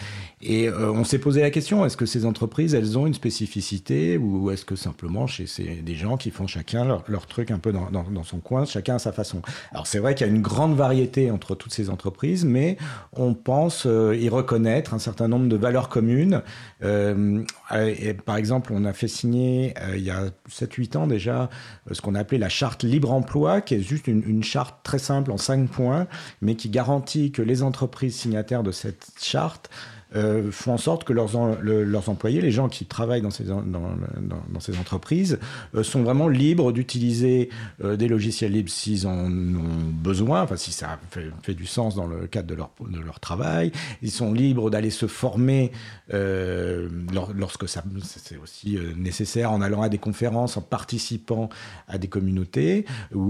Et euh, on s'est posé la question, est-ce que ces entreprises, elles ont une spécificité ou est-ce que simplement chez ces, des gens qui font chacun leur, truc un peu dans, dans, son coin, chacun à sa façon? Alors c'est vrai qu'il y a une grande variété entre toutes ces entreprises, mais on pense euh, y reconnaître un certain nombre de valeurs communes. par exemple, on a fait signer il y a 7-8 ans déjà ce qu'on a appelé la charte libre emploi, qui est juste une, une charte très simple en 5 points, mais qui garantit que les entreprises signataires de cette charte euh, font en sorte que leurs, leurs employés, les gens qui travaillent dans ces, dans, dans, ces entreprises, euh, sont vraiment libres d'utiliser euh, des logiciels libres s'ils en ont besoin, enfin si ça fait, du sens dans le cadre de leur, de leur travail. Ils sont libres d'aller se former lorsque ça, c'est aussi nécessaire en allant à des conférences, en participant à des communautés.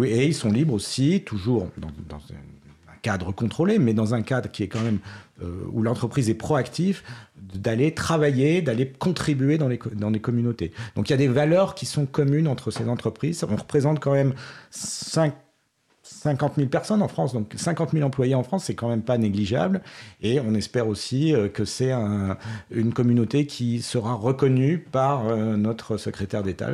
Et ils sont libres aussi, toujours dans, dans un cadre contrôlé, mais dans un cadre qui est quand même euh, où l'entreprise est proactive, d'aller travailler, d'aller contribuer dans les, dans communautés. Donc il y a des valeurs qui sont communes entre ces entreprises. On représente quand même 5 50 000 personnes en France, donc 50 000 employés en France, c'est quand même pas négligeable. Et on espère aussi euh, que c'est une communauté qui sera reconnue par euh, notre secrétaire d'État,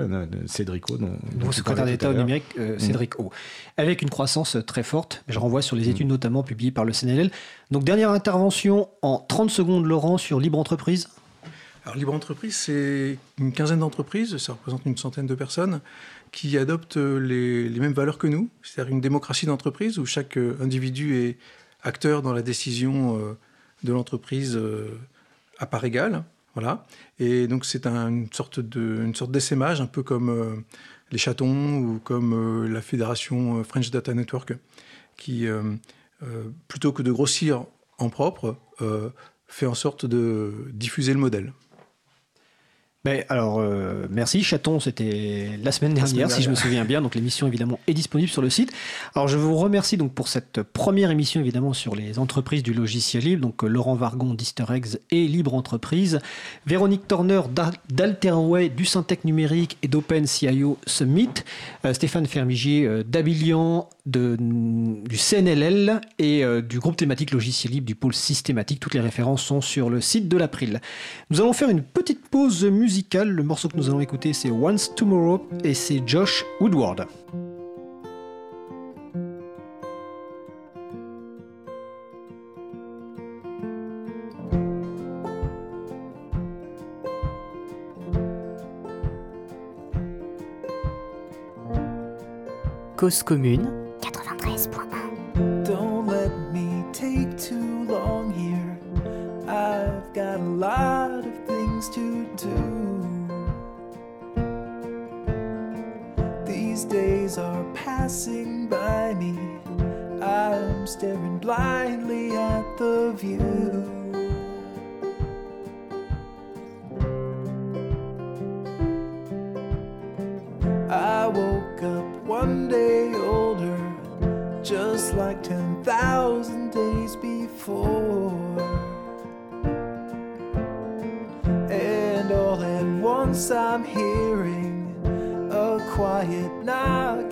Cédric O. Dont, secrétaire d'État au numérique, euh, mm. Cédric O. Avec une croissance très forte. Je renvoie sur les études mm. notamment publiées par le CNLL. Donc dernière intervention en 30 secondes, Laurent, sur Libre Entreprise. Alors Libre Entreprise, c'est une quinzaine d'entreprises, ça représente une centaine de personnes qui adoptent les, mêmes valeurs que nous, c'est-à-dire une démocratie d'entreprise où chaque euh, individu est acteur dans la décision euh, de l'entreprise euh, à part égale. Voilà. Et donc c'est une sorte de, une sorte d'essaimage, un peu comme les chatons ou comme la fédération French Data Network, qui plutôt que de grossir en propre, fait en sorte de diffuser le modèle. Ben, alors, euh, merci. Chaton, c'était la semaine dernière, si je me souviens bien. Donc, l'émission, évidemment, est disponible sur le site. Alors, je vous remercie donc pour cette première émission, évidemment, sur les entreprises du logiciel libre. Donc, euh, Laurent Vargon d'Easter Eggs et Libre Entreprise. Véronique Turner d'Alterway, du Syntec Numérique et d'OpenCIO Summit. Euh, Stéphane Fermigier d'Abilian, de, du CNLL et du groupe thématique logiciel libre du pôle systématique. Toutes les références sont sur le site de l'April. Nous allons faire une petite pause musicale le morceau que nous allons écouter, c'est Once Tomorrow et c'est Josh Woodward. Cause commune. 93.1 are passing by me. I'm staring blindly at the view. I woke up one day older, just like 10,000 days before. And all at once I'm hearing a quiet knocking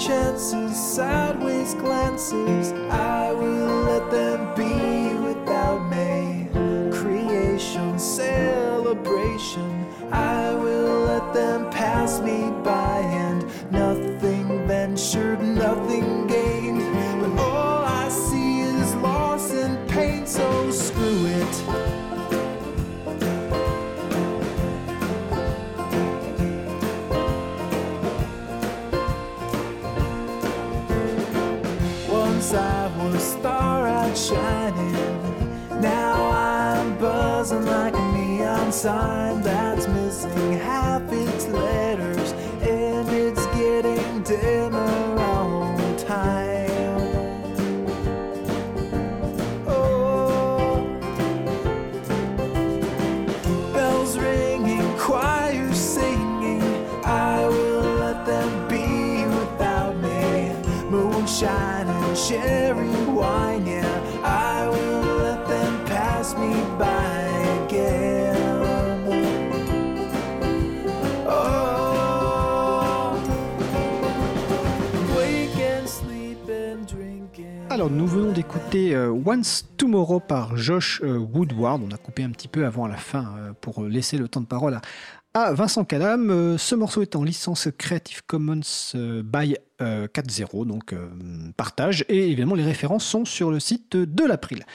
chances, sideways glances, I will let them be without me. Creation, celebration, I will let them pass me by, sign that's missing. Half its letters, and it's getting dimmer Alors, nous venons d'écouter euh, Once Tomorrow par Josh euh, Woodward. On a coupé un petit peu avant la fin euh, pour laisser le temps de parole à, Vincent Calam. ce morceau est en licence Creative Commons by 4.0, donc partage. Et évidemment, les références sont sur le site de l'April.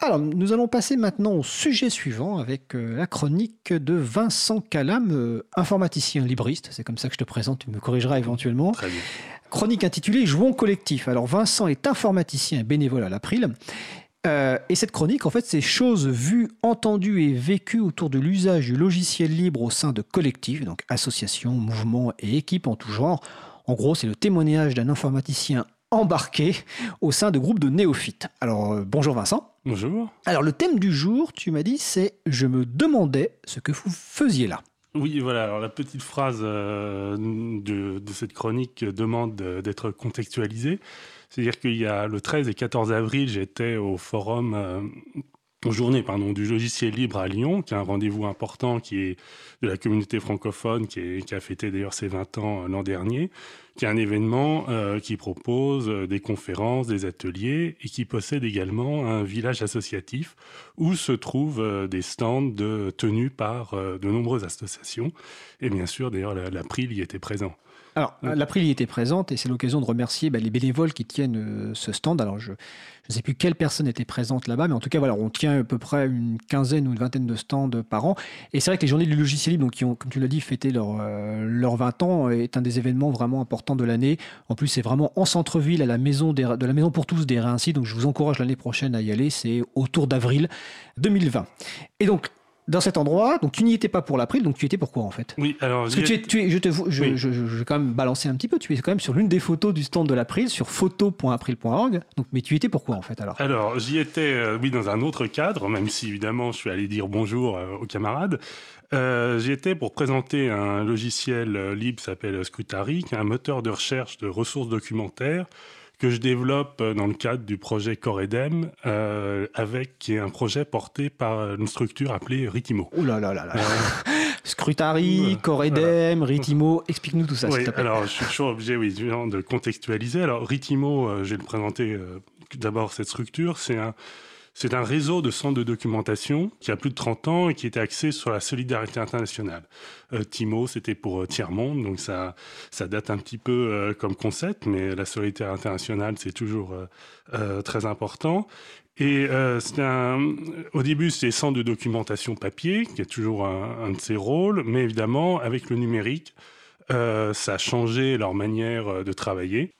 Alors, nous allons passer maintenant au sujet suivant avec la chronique de Vincent Calam, informaticien libriste. C'est comme ça que je te présente, tu me corrigeras éventuellement. Très bien. Chronique intitulée Jouons collectif. Alors Vincent est informaticien et bénévole à l'April. Euh, et cette chronique, en fait, c'est choses vues, entendues et vécues autour de l'usage du logiciel libre au sein de collectifs, donc associations, mouvements et équipes en tout genre. En gros, c'est le témoignage d'un informaticien embarqué au sein de groupes de néophytes. Alors, euh, bonjour Vincent. Bonjour. Alors, le thème du jour, tu m'as dit, c'est Je me demandais ce que vous faisiez là. Oui, voilà. Alors, la petite phrase euh, de, cette chronique demande d'être contextualisée. C'est-à-dire qu'il y a le 13 et 14 avril, j'étais au forum, euh, aux journées pardon, du logiciel libre à Lyon, qui est un rendez-vous important qui est de la communauté francophone, qui a fêté d'ailleurs ses 20 ans euh, l'an dernier, qui est un événement euh, qui propose euh, des conférences, des ateliers et qui possède également un village associatif où se trouvent euh, des stands tenus par de nombreuses associations. Et bien sûr, d'ailleurs, la y était présent. Alors, l'April y était présente et c'est l'occasion de remercier bah, les bénévoles qui tiennent euh, ce stand. Alors, je ne sais plus quelle personne était présente là-bas, mais en tout cas, voilà, on tient à peu près une quinzaine ou une vingtaine de stands par an. Et c'est vrai que les journées du logiciel libre, donc, qui ont, comme tu l'as dit, fêté leurs leur 20 ans, est un des événements vraiment importants de l'année. En plus, c'est vraiment en centre-ville, à la maison des, de la Maison pour tous des Réincy. Donc, je vous encourage l'année prochaine à y aller. C'est autour d'avril 2020. Et donc, dans cet endroit, donc tu n'y étais pas pour l'April, donc tu étais pour quoi en fait? Oui, alors. Parce que tu es, tu es, je, te, je, oui. je, je, je, vais quand même balancer un petit peu, tu es quand même sur l'une des photos du stand de l'April, sur photo.april.org, donc, mais tu étais pour quoi en fait alors? Alors, j'y étais, euh, oui, dans un autre cadre, même si évidemment je suis allé dire bonjour euh, aux camarades. Euh, J'y étais pour présenter un logiciel euh, libre qui s'appelle Scrutary, qui est un moteur de recherche de ressources documentaires que je développe dans le cadre du projet Coredem, euh, avec qui est un projet porté par une structure appelée Ritimo. Ouh là là là là. Scrutary, Coredem, voilà. Ritimo, explique-nous tout ça. Oui, alors je suis toujours obligé, oui, de contextualiser. Alors Ritimo, euh, je vais le présenter euh, d'abord cette structure, c'est un c'est un réseau de centres de documentation qui a plus de 30 ans et qui était axé sur la solidarité internationale. Euh, Timo, c'était pour euh, tiers-monde, donc ça, ça date un petit peu euh, comme concept, mais la solidarité internationale, c'est toujours euh, très important. Et c'est un, au début, c'est centre de documentation papier, qui est toujours un, de ses rôles, mais évidemment, avec le numérique, ça a changé leur manière de travailler.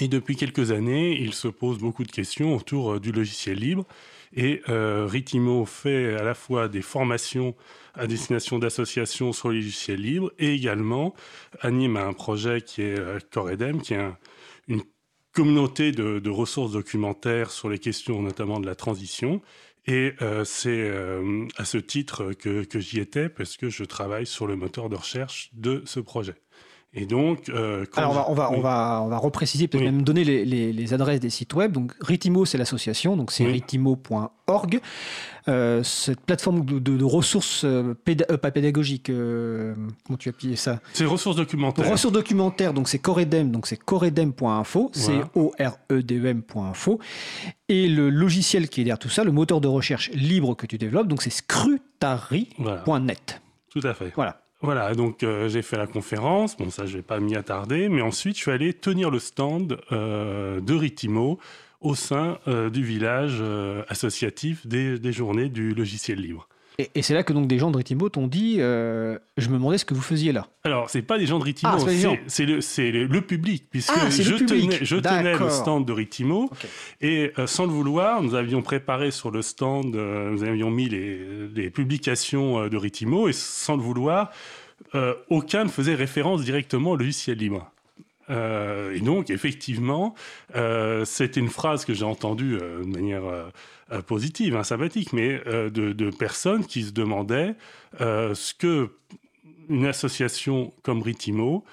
Et depuis quelques années, il se pose beaucoup de questions autour du logiciel libre. Et euh, Ritimo fait à la fois des formations à destination d'associations sur les logiciels libres et également anime un projet qui est euh, Coredem, qui est un, une communauté de, ressources documentaires sur les questions notamment de la transition. Et euh, c'est à ce titre que j'y étais parce que je travaille sur le moteur de recherche de ce projet. Et donc, euh, alors on va, on va, oui. on va, on va repréciser, peut-être oui. même donner les, les, les, adresses des sites web. Donc Ritimo, c'est l'association, donc c'est oui. ritimo.org. Euh, cette plateforme de, de, de ressources euh, péda pas pédagogiques, comment tu as appelé ça? C'est ressources documentaires. Ressources documentaires, donc c'est Coredem, donc c'est coredem.info, c'est O-R-E-D-E-M.info. Et le logiciel qui est derrière tout ça, le moteur de recherche libre que tu développes, donc c'est scrutary.net. Voilà. Tout à fait. Voilà. Voilà, donc euh, j'ai fait la conférence, bon ça je vais pas m'y attarder, mais ensuite je suis allé tenir le stand euh, de Ritimo au sein euh, du village associatif des, journées du logiciel libre. Et, et c'est là que donc des gens de Ritimo t'ont dit, euh, je me demandais ce que vous faisiez là. Alors c'est pas des gens de Ritimo, ah, c'est le, le, le, public, puisque ah, je, le public. Tenais, je tenais le stand de Ritimo, okay. et euh, sans le vouloir, nous avions préparé sur le stand, euh, nous avions mis les, les publications de Ritimo, et sans le vouloir, aucun ne faisait référence directement au logiciel libre. Et donc, effectivement, c'était une phrase que j'ai entendue de manière euh, positive, hein, sympathique, mais euh, de, de, personnes qui se demandaient ce que une association comme Ritimo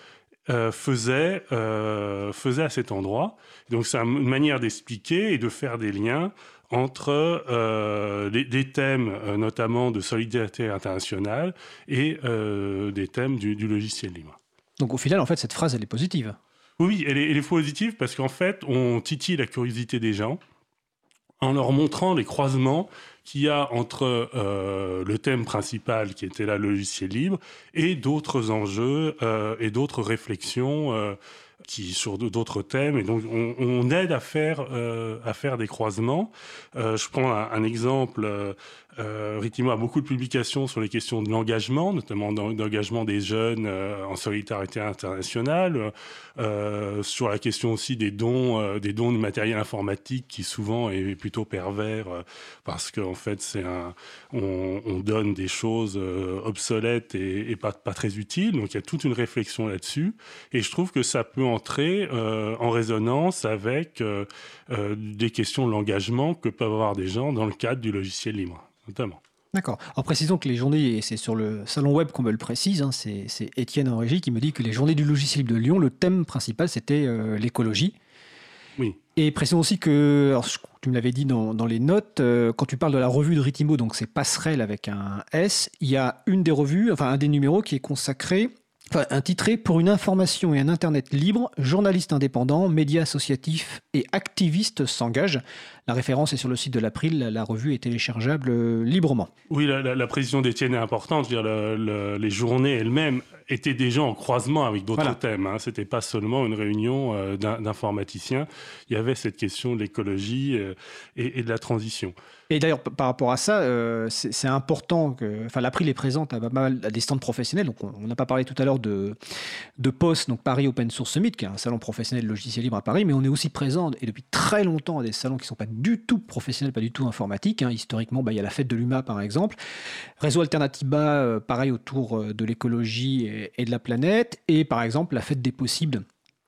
faisait, faisait à cet endroit. Donc, c'est une manière d'expliquer et de faire des liens entre euh, des, des, thèmes euh, notamment de solidarité internationale et euh, des thèmes du, du, logiciel libre. Donc au final, en fait, cette phrase, elle est positive. Oui, elle est, elle est positive parce qu'en fait, on titille la curiosité des gens en leur montrant les croisements qu'il y a entre euh, le thème principal qui était le logiciel libre, et d'autres enjeux euh, et d'autres réflexions euh, qui sur d'autres thèmes et donc on, aide à faire à faire des croisements. Je prends un exemple euh, Ritimo a beaucoup de publications sur les questions de l'engagement, notamment d'engagement des jeunes euh, en solidarité internationale, euh, sur la question aussi des dons, euh, des dons de matériel informatique qui souvent est plutôt pervers euh, parce qu'en fait c'est un, on, on, donne des choses obsolètes et, et, pas, pas très utiles. Donc il y a toute une réflexion là-dessus et je trouve que ça peut entrer en résonance avec des questions de l'engagement que peuvent avoir des gens dans le cadre du logiciel libre notamment. D'accord. En précisant que les journées, et c'est sur le salon web qu'on me le précise, hein, c'est Étienne en régie qui me dit que les journées du logiciel libre de Lyon, le thème principal, c'était euh, l'écologie. Oui. Et précisons aussi que, alors, tu me l'avais dit dans, dans, les notes, euh, quand tu parles de la revue de Ritimo, donc c'est Passerelle avec un S, il y a une des revues, enfin un des numéros qui est consacré Enfin, intitulé Pour une information et un Internet libre, journalistes indépendants, médias associatifs et activistes s'engagent. La référence est sur le site de l'April, la revue est téléchargeable euh, librement. Oui, la, la, précision d'Étienne est importante. Dire, le, le, les journées elles-mêmes étaient déjà en croisement avec d'autres voilà. thèmes. Hein. Ce n'était pas seulement une réunion euh, d'informaticiens. Il y avait cette question de l'écologie euh, et, et, de la transition. Et d'ailleurs, par rapport à ça, euh, c'est important que. Enfin, l'April est présente à, mal, à des stands professionnels. Donc, on n'a pas parlé tout à l'heure de, de POS, donc Paris Open Source Summit, qui est un salon professionnel de logiciel libre à Paris, mais on est aussi présent, et depuis très longtemps, à des salons qui ne sont pas du tout professionnels, pas du tout informatiques. Hein. Historiquement, bah, il y a la fête de l'UMA, par exemple. Réseau Alternativa, euh, pareil, autour de l'écologie et, de la planète. Et par exemple, la fête des possibles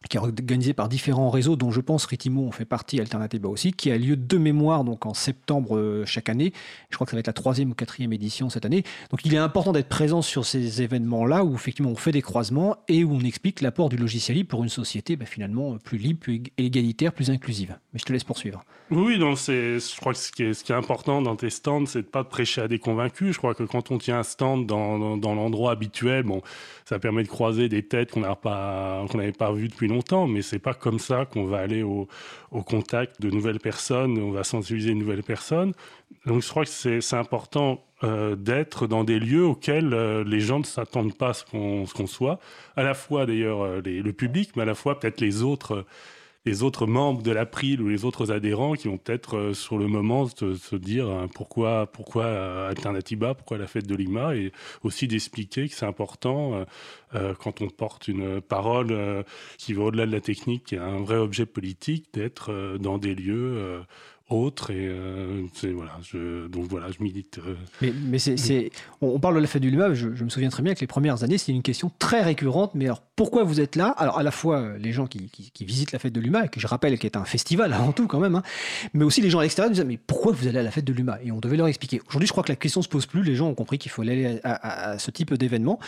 qui est organisé par différents réseaux, dont je pense Ritimo en fait partie, Alternativa aussi, qui a lieu de mémoire donc en septembre euh, chaque année. Je crois que ça va être la troisième ou quatrième édition cette année. Donc il est important d'être présent sur ces événements-là où effectivement on fait des croisements et où on explique l'apport du logiciel libre pour une société bah, finalement plus libre, plus égalitaire, plus inclusive. Mais je te laisse poursuivre. Oui, donc je crois que ce qui, est, ce qui est important dans tes stands, c'est de pas de prêcher à des convaincus. Je crois que quand on tient un stand dans, dans, dans l'endroit habituel, bon, ça permet de croiser des têtes qu'on n'avait pas, qu'on n'avait pas vues depuis longtemps, mais c'est pas comme ça qu'on va aller au, contact de nouvelles personnes, on va sensibiliser une nouvelle personne. Donc je crois que c'est, important euh, d'être dans des lieux auxquels euh, les gens ne s'attendent pas à ce qu'on, ce qu'on soit, à la fois d'ailleurs euh, le public, mais à la fois peut-être les autres les autres membres de l'April ou les autres adhérents qui vont peut-être euh, sur le moment se, se dire hein, pourquoi, pourquoi euh, Alternativa, pourquoi la fête de Lima, et aussi d'expliquer que c'est important euh, euh, quand on porte une parole euh, qui va au-delà de la technique, qui a un vrai objet politique, d'être euh, dans des lieux et euh, voilà je, donc voilà je milite euh... mais, mais c'est on parle de la fête du Lima je, je, me souviens très bien que les premières années c'est une question très récurrente mais alors pourquoi vous êtes là? Alors à la fois les gens qui, qui, qui visitent la fête de l'UMA que je rappelle qui est un festival avant tout quand même hein, mais aussi les gens à l'extérieur disaient mais pourquoi vous allez à la fête de l'UMA? Et on devait leur expliquer. Aujourd'hui je crois que la question se pose plus les gens ont compris qu'il faut aller à, à, à, ce type d'événement.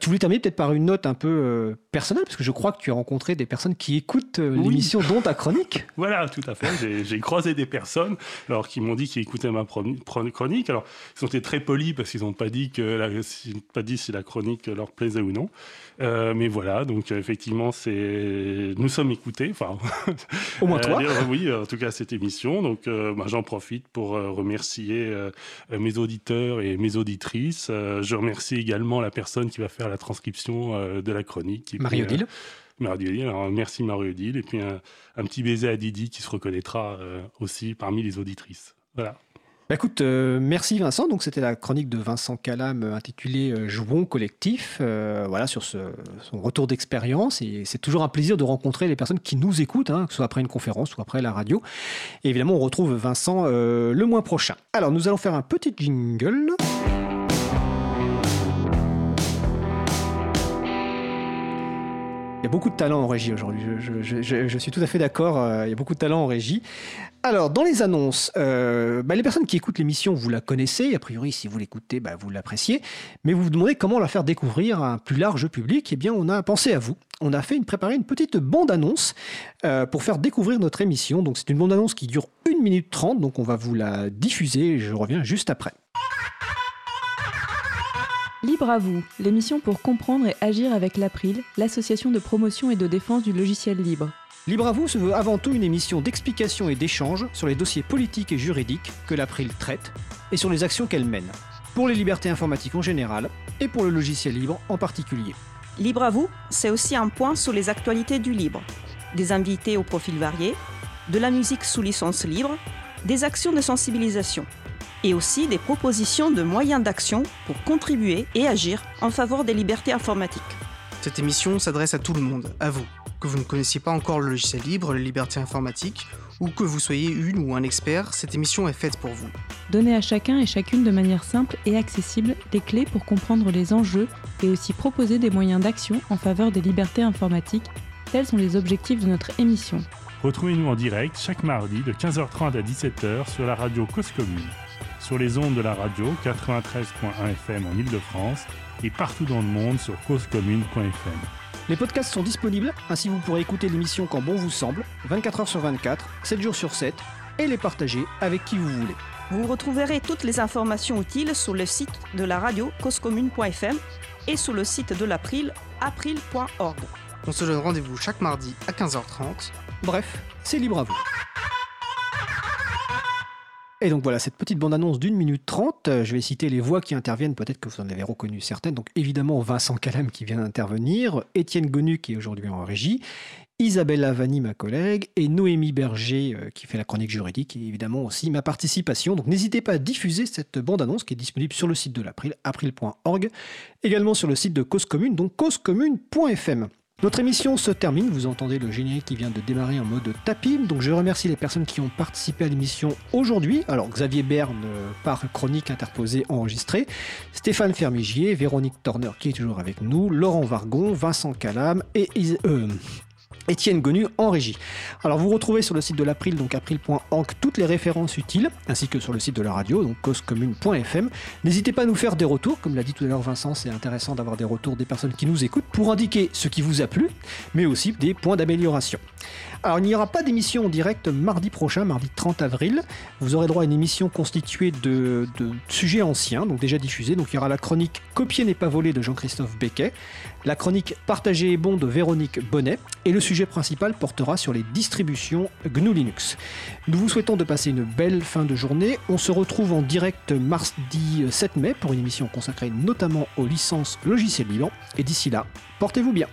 Tu voulais terminer peut-être par une note un peu euh, personnelle parce que je crois que tu as rencontré des personnes qui écoutent euh, oui. l'émission dont ta chronique. Voilà tout à fait j'ai croisé des personnes personnes alors qui m'ont dit qu'ils écoutaient ma chronique. Alors ils ont été très polis parce qu'ils n'ont pas dit que la, pas dit si la chronique leur plaisait ou non. Euh, mais voilà donc effectivement c'est nous sommes écoutés enfin au moins toi. euh, oui en tout cas cette émission. Donc euh, bah, j'en profite pour euh, remercier euh, mes auditeurs et mes auditrices. Euh, je remercie également la personne qui va faire la transcription euh, de la chronique Marie Odile Alors, merci Marie-Odile. Et puis un, petit baiser à Didi qui se reconnaîtra euh, aussi parmi les auditrices. Voilà. Bah écoute, euh, merci Vincent. Donc c'était la chronique de Vincent Calam euh, intitulée Jouons collectif. Voilà sur son retour d'expérience. Et c'est toujours un plaisir de rencontrer les personnes qui nous écoutent, hein, que ce soit après une conférence ou après la radio. Et évidemment, on retrouve Vincent le mois prochain. Alors nous allons faire un petit jingle. Il y a beaucoup de talent en régie aujourd'hui. Je, suis tout à fait d'accord. Euh, il y a beaucoup de talent en régie. Alors, dans les annonces, euh, bah, les personnes qui écoutent l'émission, vous la connaissez. A priori, si vous l'écoutez, bah, vous l'appréciez. Mais vous vous demandez comment la faire découvrir à un plus large public. Eh bien, on a pensé à vous. On a fait une, préparé une petite bande-annonce euh, pour faire découvrir notre émission. Donc, c'est une bande-annonce qui dure 1 minute 30. Donc, on va vous la diffuser. Je reviens juste après. Libre à vous, l'émission pour comprendre et agir avec l'April, l'association de promotion et de défense du logiciel libre. Libre à vous se veut avant tout une émission d'explication et d'échange sur les dossiers politiques et juridiques que l'April traite et sur les actions qu'elle mène, pour les libertés informatiques en général et pour le logiciel libre en particulier. Libre à vous, c'est aussi un point sur les actualités du libre, des invités au profil varié, de la musique sous licence libre, des actions de sensibilisation. Et aussi des propositions de moyens d'action pour contribuer et agir en faveur des libertés informatiques. Cette émission s'adresse à tout le monde, à vous, que vous ne connaissiez pas encore le logiciel libre, les libertés informatiques, ou que vous soyez une ou un expert, cette émission est faite pour vous. Donnez à chacun et chacune de manière simple et accessible des clés pour comprendre les enjeux et aussi proposer des moyens d'action en faveur des libertés informatiques. Tels sont les objectifs de notre émission. Retrouvez-nous en direct chaque mardi de 15h30 à 17h sur la radio Cause Commune, sur les ondes de la radio 93.1 FM en Ile-de-France et partout dans le monde sur causecommune.fm. Les podcasts sont disponibles, ainsi vous pourrez écouter l'émission quand bon vous semble, 24 h sur 24, 7 jours sur 7, et les partager avec qui vous voulez. Vous retrouverez toutes les informations utiles sur le site de la radio causecommune.fm et sur le site de l'April, april.org. On se donne rendez-vous chaque mardi à 15h30. Bref, c'est libre à vous. Et donc voilà, cette petite bande-annonce d'une minute trente, euh, je vais citer les voix qui interviennent, peut-être que vous en avez reconnu certaines. Donc évidemment Vincent Calam qui vient d'intervenir, Étienne Gonu qui est aujourd'hui en régie, Isabelle Lavani, ma collègue, et Noémie Berger euh, qui fait la chronique juridique, et évidemment aussi ma participation. Donc n'hésitez pas à diffuser cette bande-annonce qui est disponible sur le site de l'April, april.org, également sur le site de Cause Commune, donc causecommune.fm. Notre émission se termine, vous entendez le générique qui vient de démarrer en mode tapis, donc je remercie les personnes qui ont participé à l'émission aujourd'hui. Alors Xavier Berne euh, par chronique interposée enregistrée, Stéphane Fermigier, Véronique Torner qui est toujours avec nous, Laurent Vargon, Vincent Calam et euh, Étienne Gonu en régie. Alors vous retrouvez sur le site de l'April, donc april.org, toutes les références utiles, ainsi que sur le site de la radio, donc causecommune.fm. N'hésitez pas à nous faire des retours, comme l'a dit tout à l'heure Vincent, c'est intéressant d'avoir des retours des personnes qui nous écoutent pour indiquer ce qui vous a plu, mais aussi des points d'amélioration. Alors il n'y aura pas d'émission en direct mardi prochain, mardi 30 avril. Vous aurez droit à une émission constituée de, de sujets anciens, donc déjà diffusés. Donc il y aura la chronique Copier n'est pas volé de Jean-Christophe Becquet, la chronique Partager est bon de Véronique Bonnet, et le sujet principal portera sur les distributions GNU Linux. Nous vous souhaitons de passer une belle fin de journée. On se retrouve en direct mardi 7 mai pour une émission consacrée notamment aux licences logiciels libres. Et d'ici là, portez-vous bien.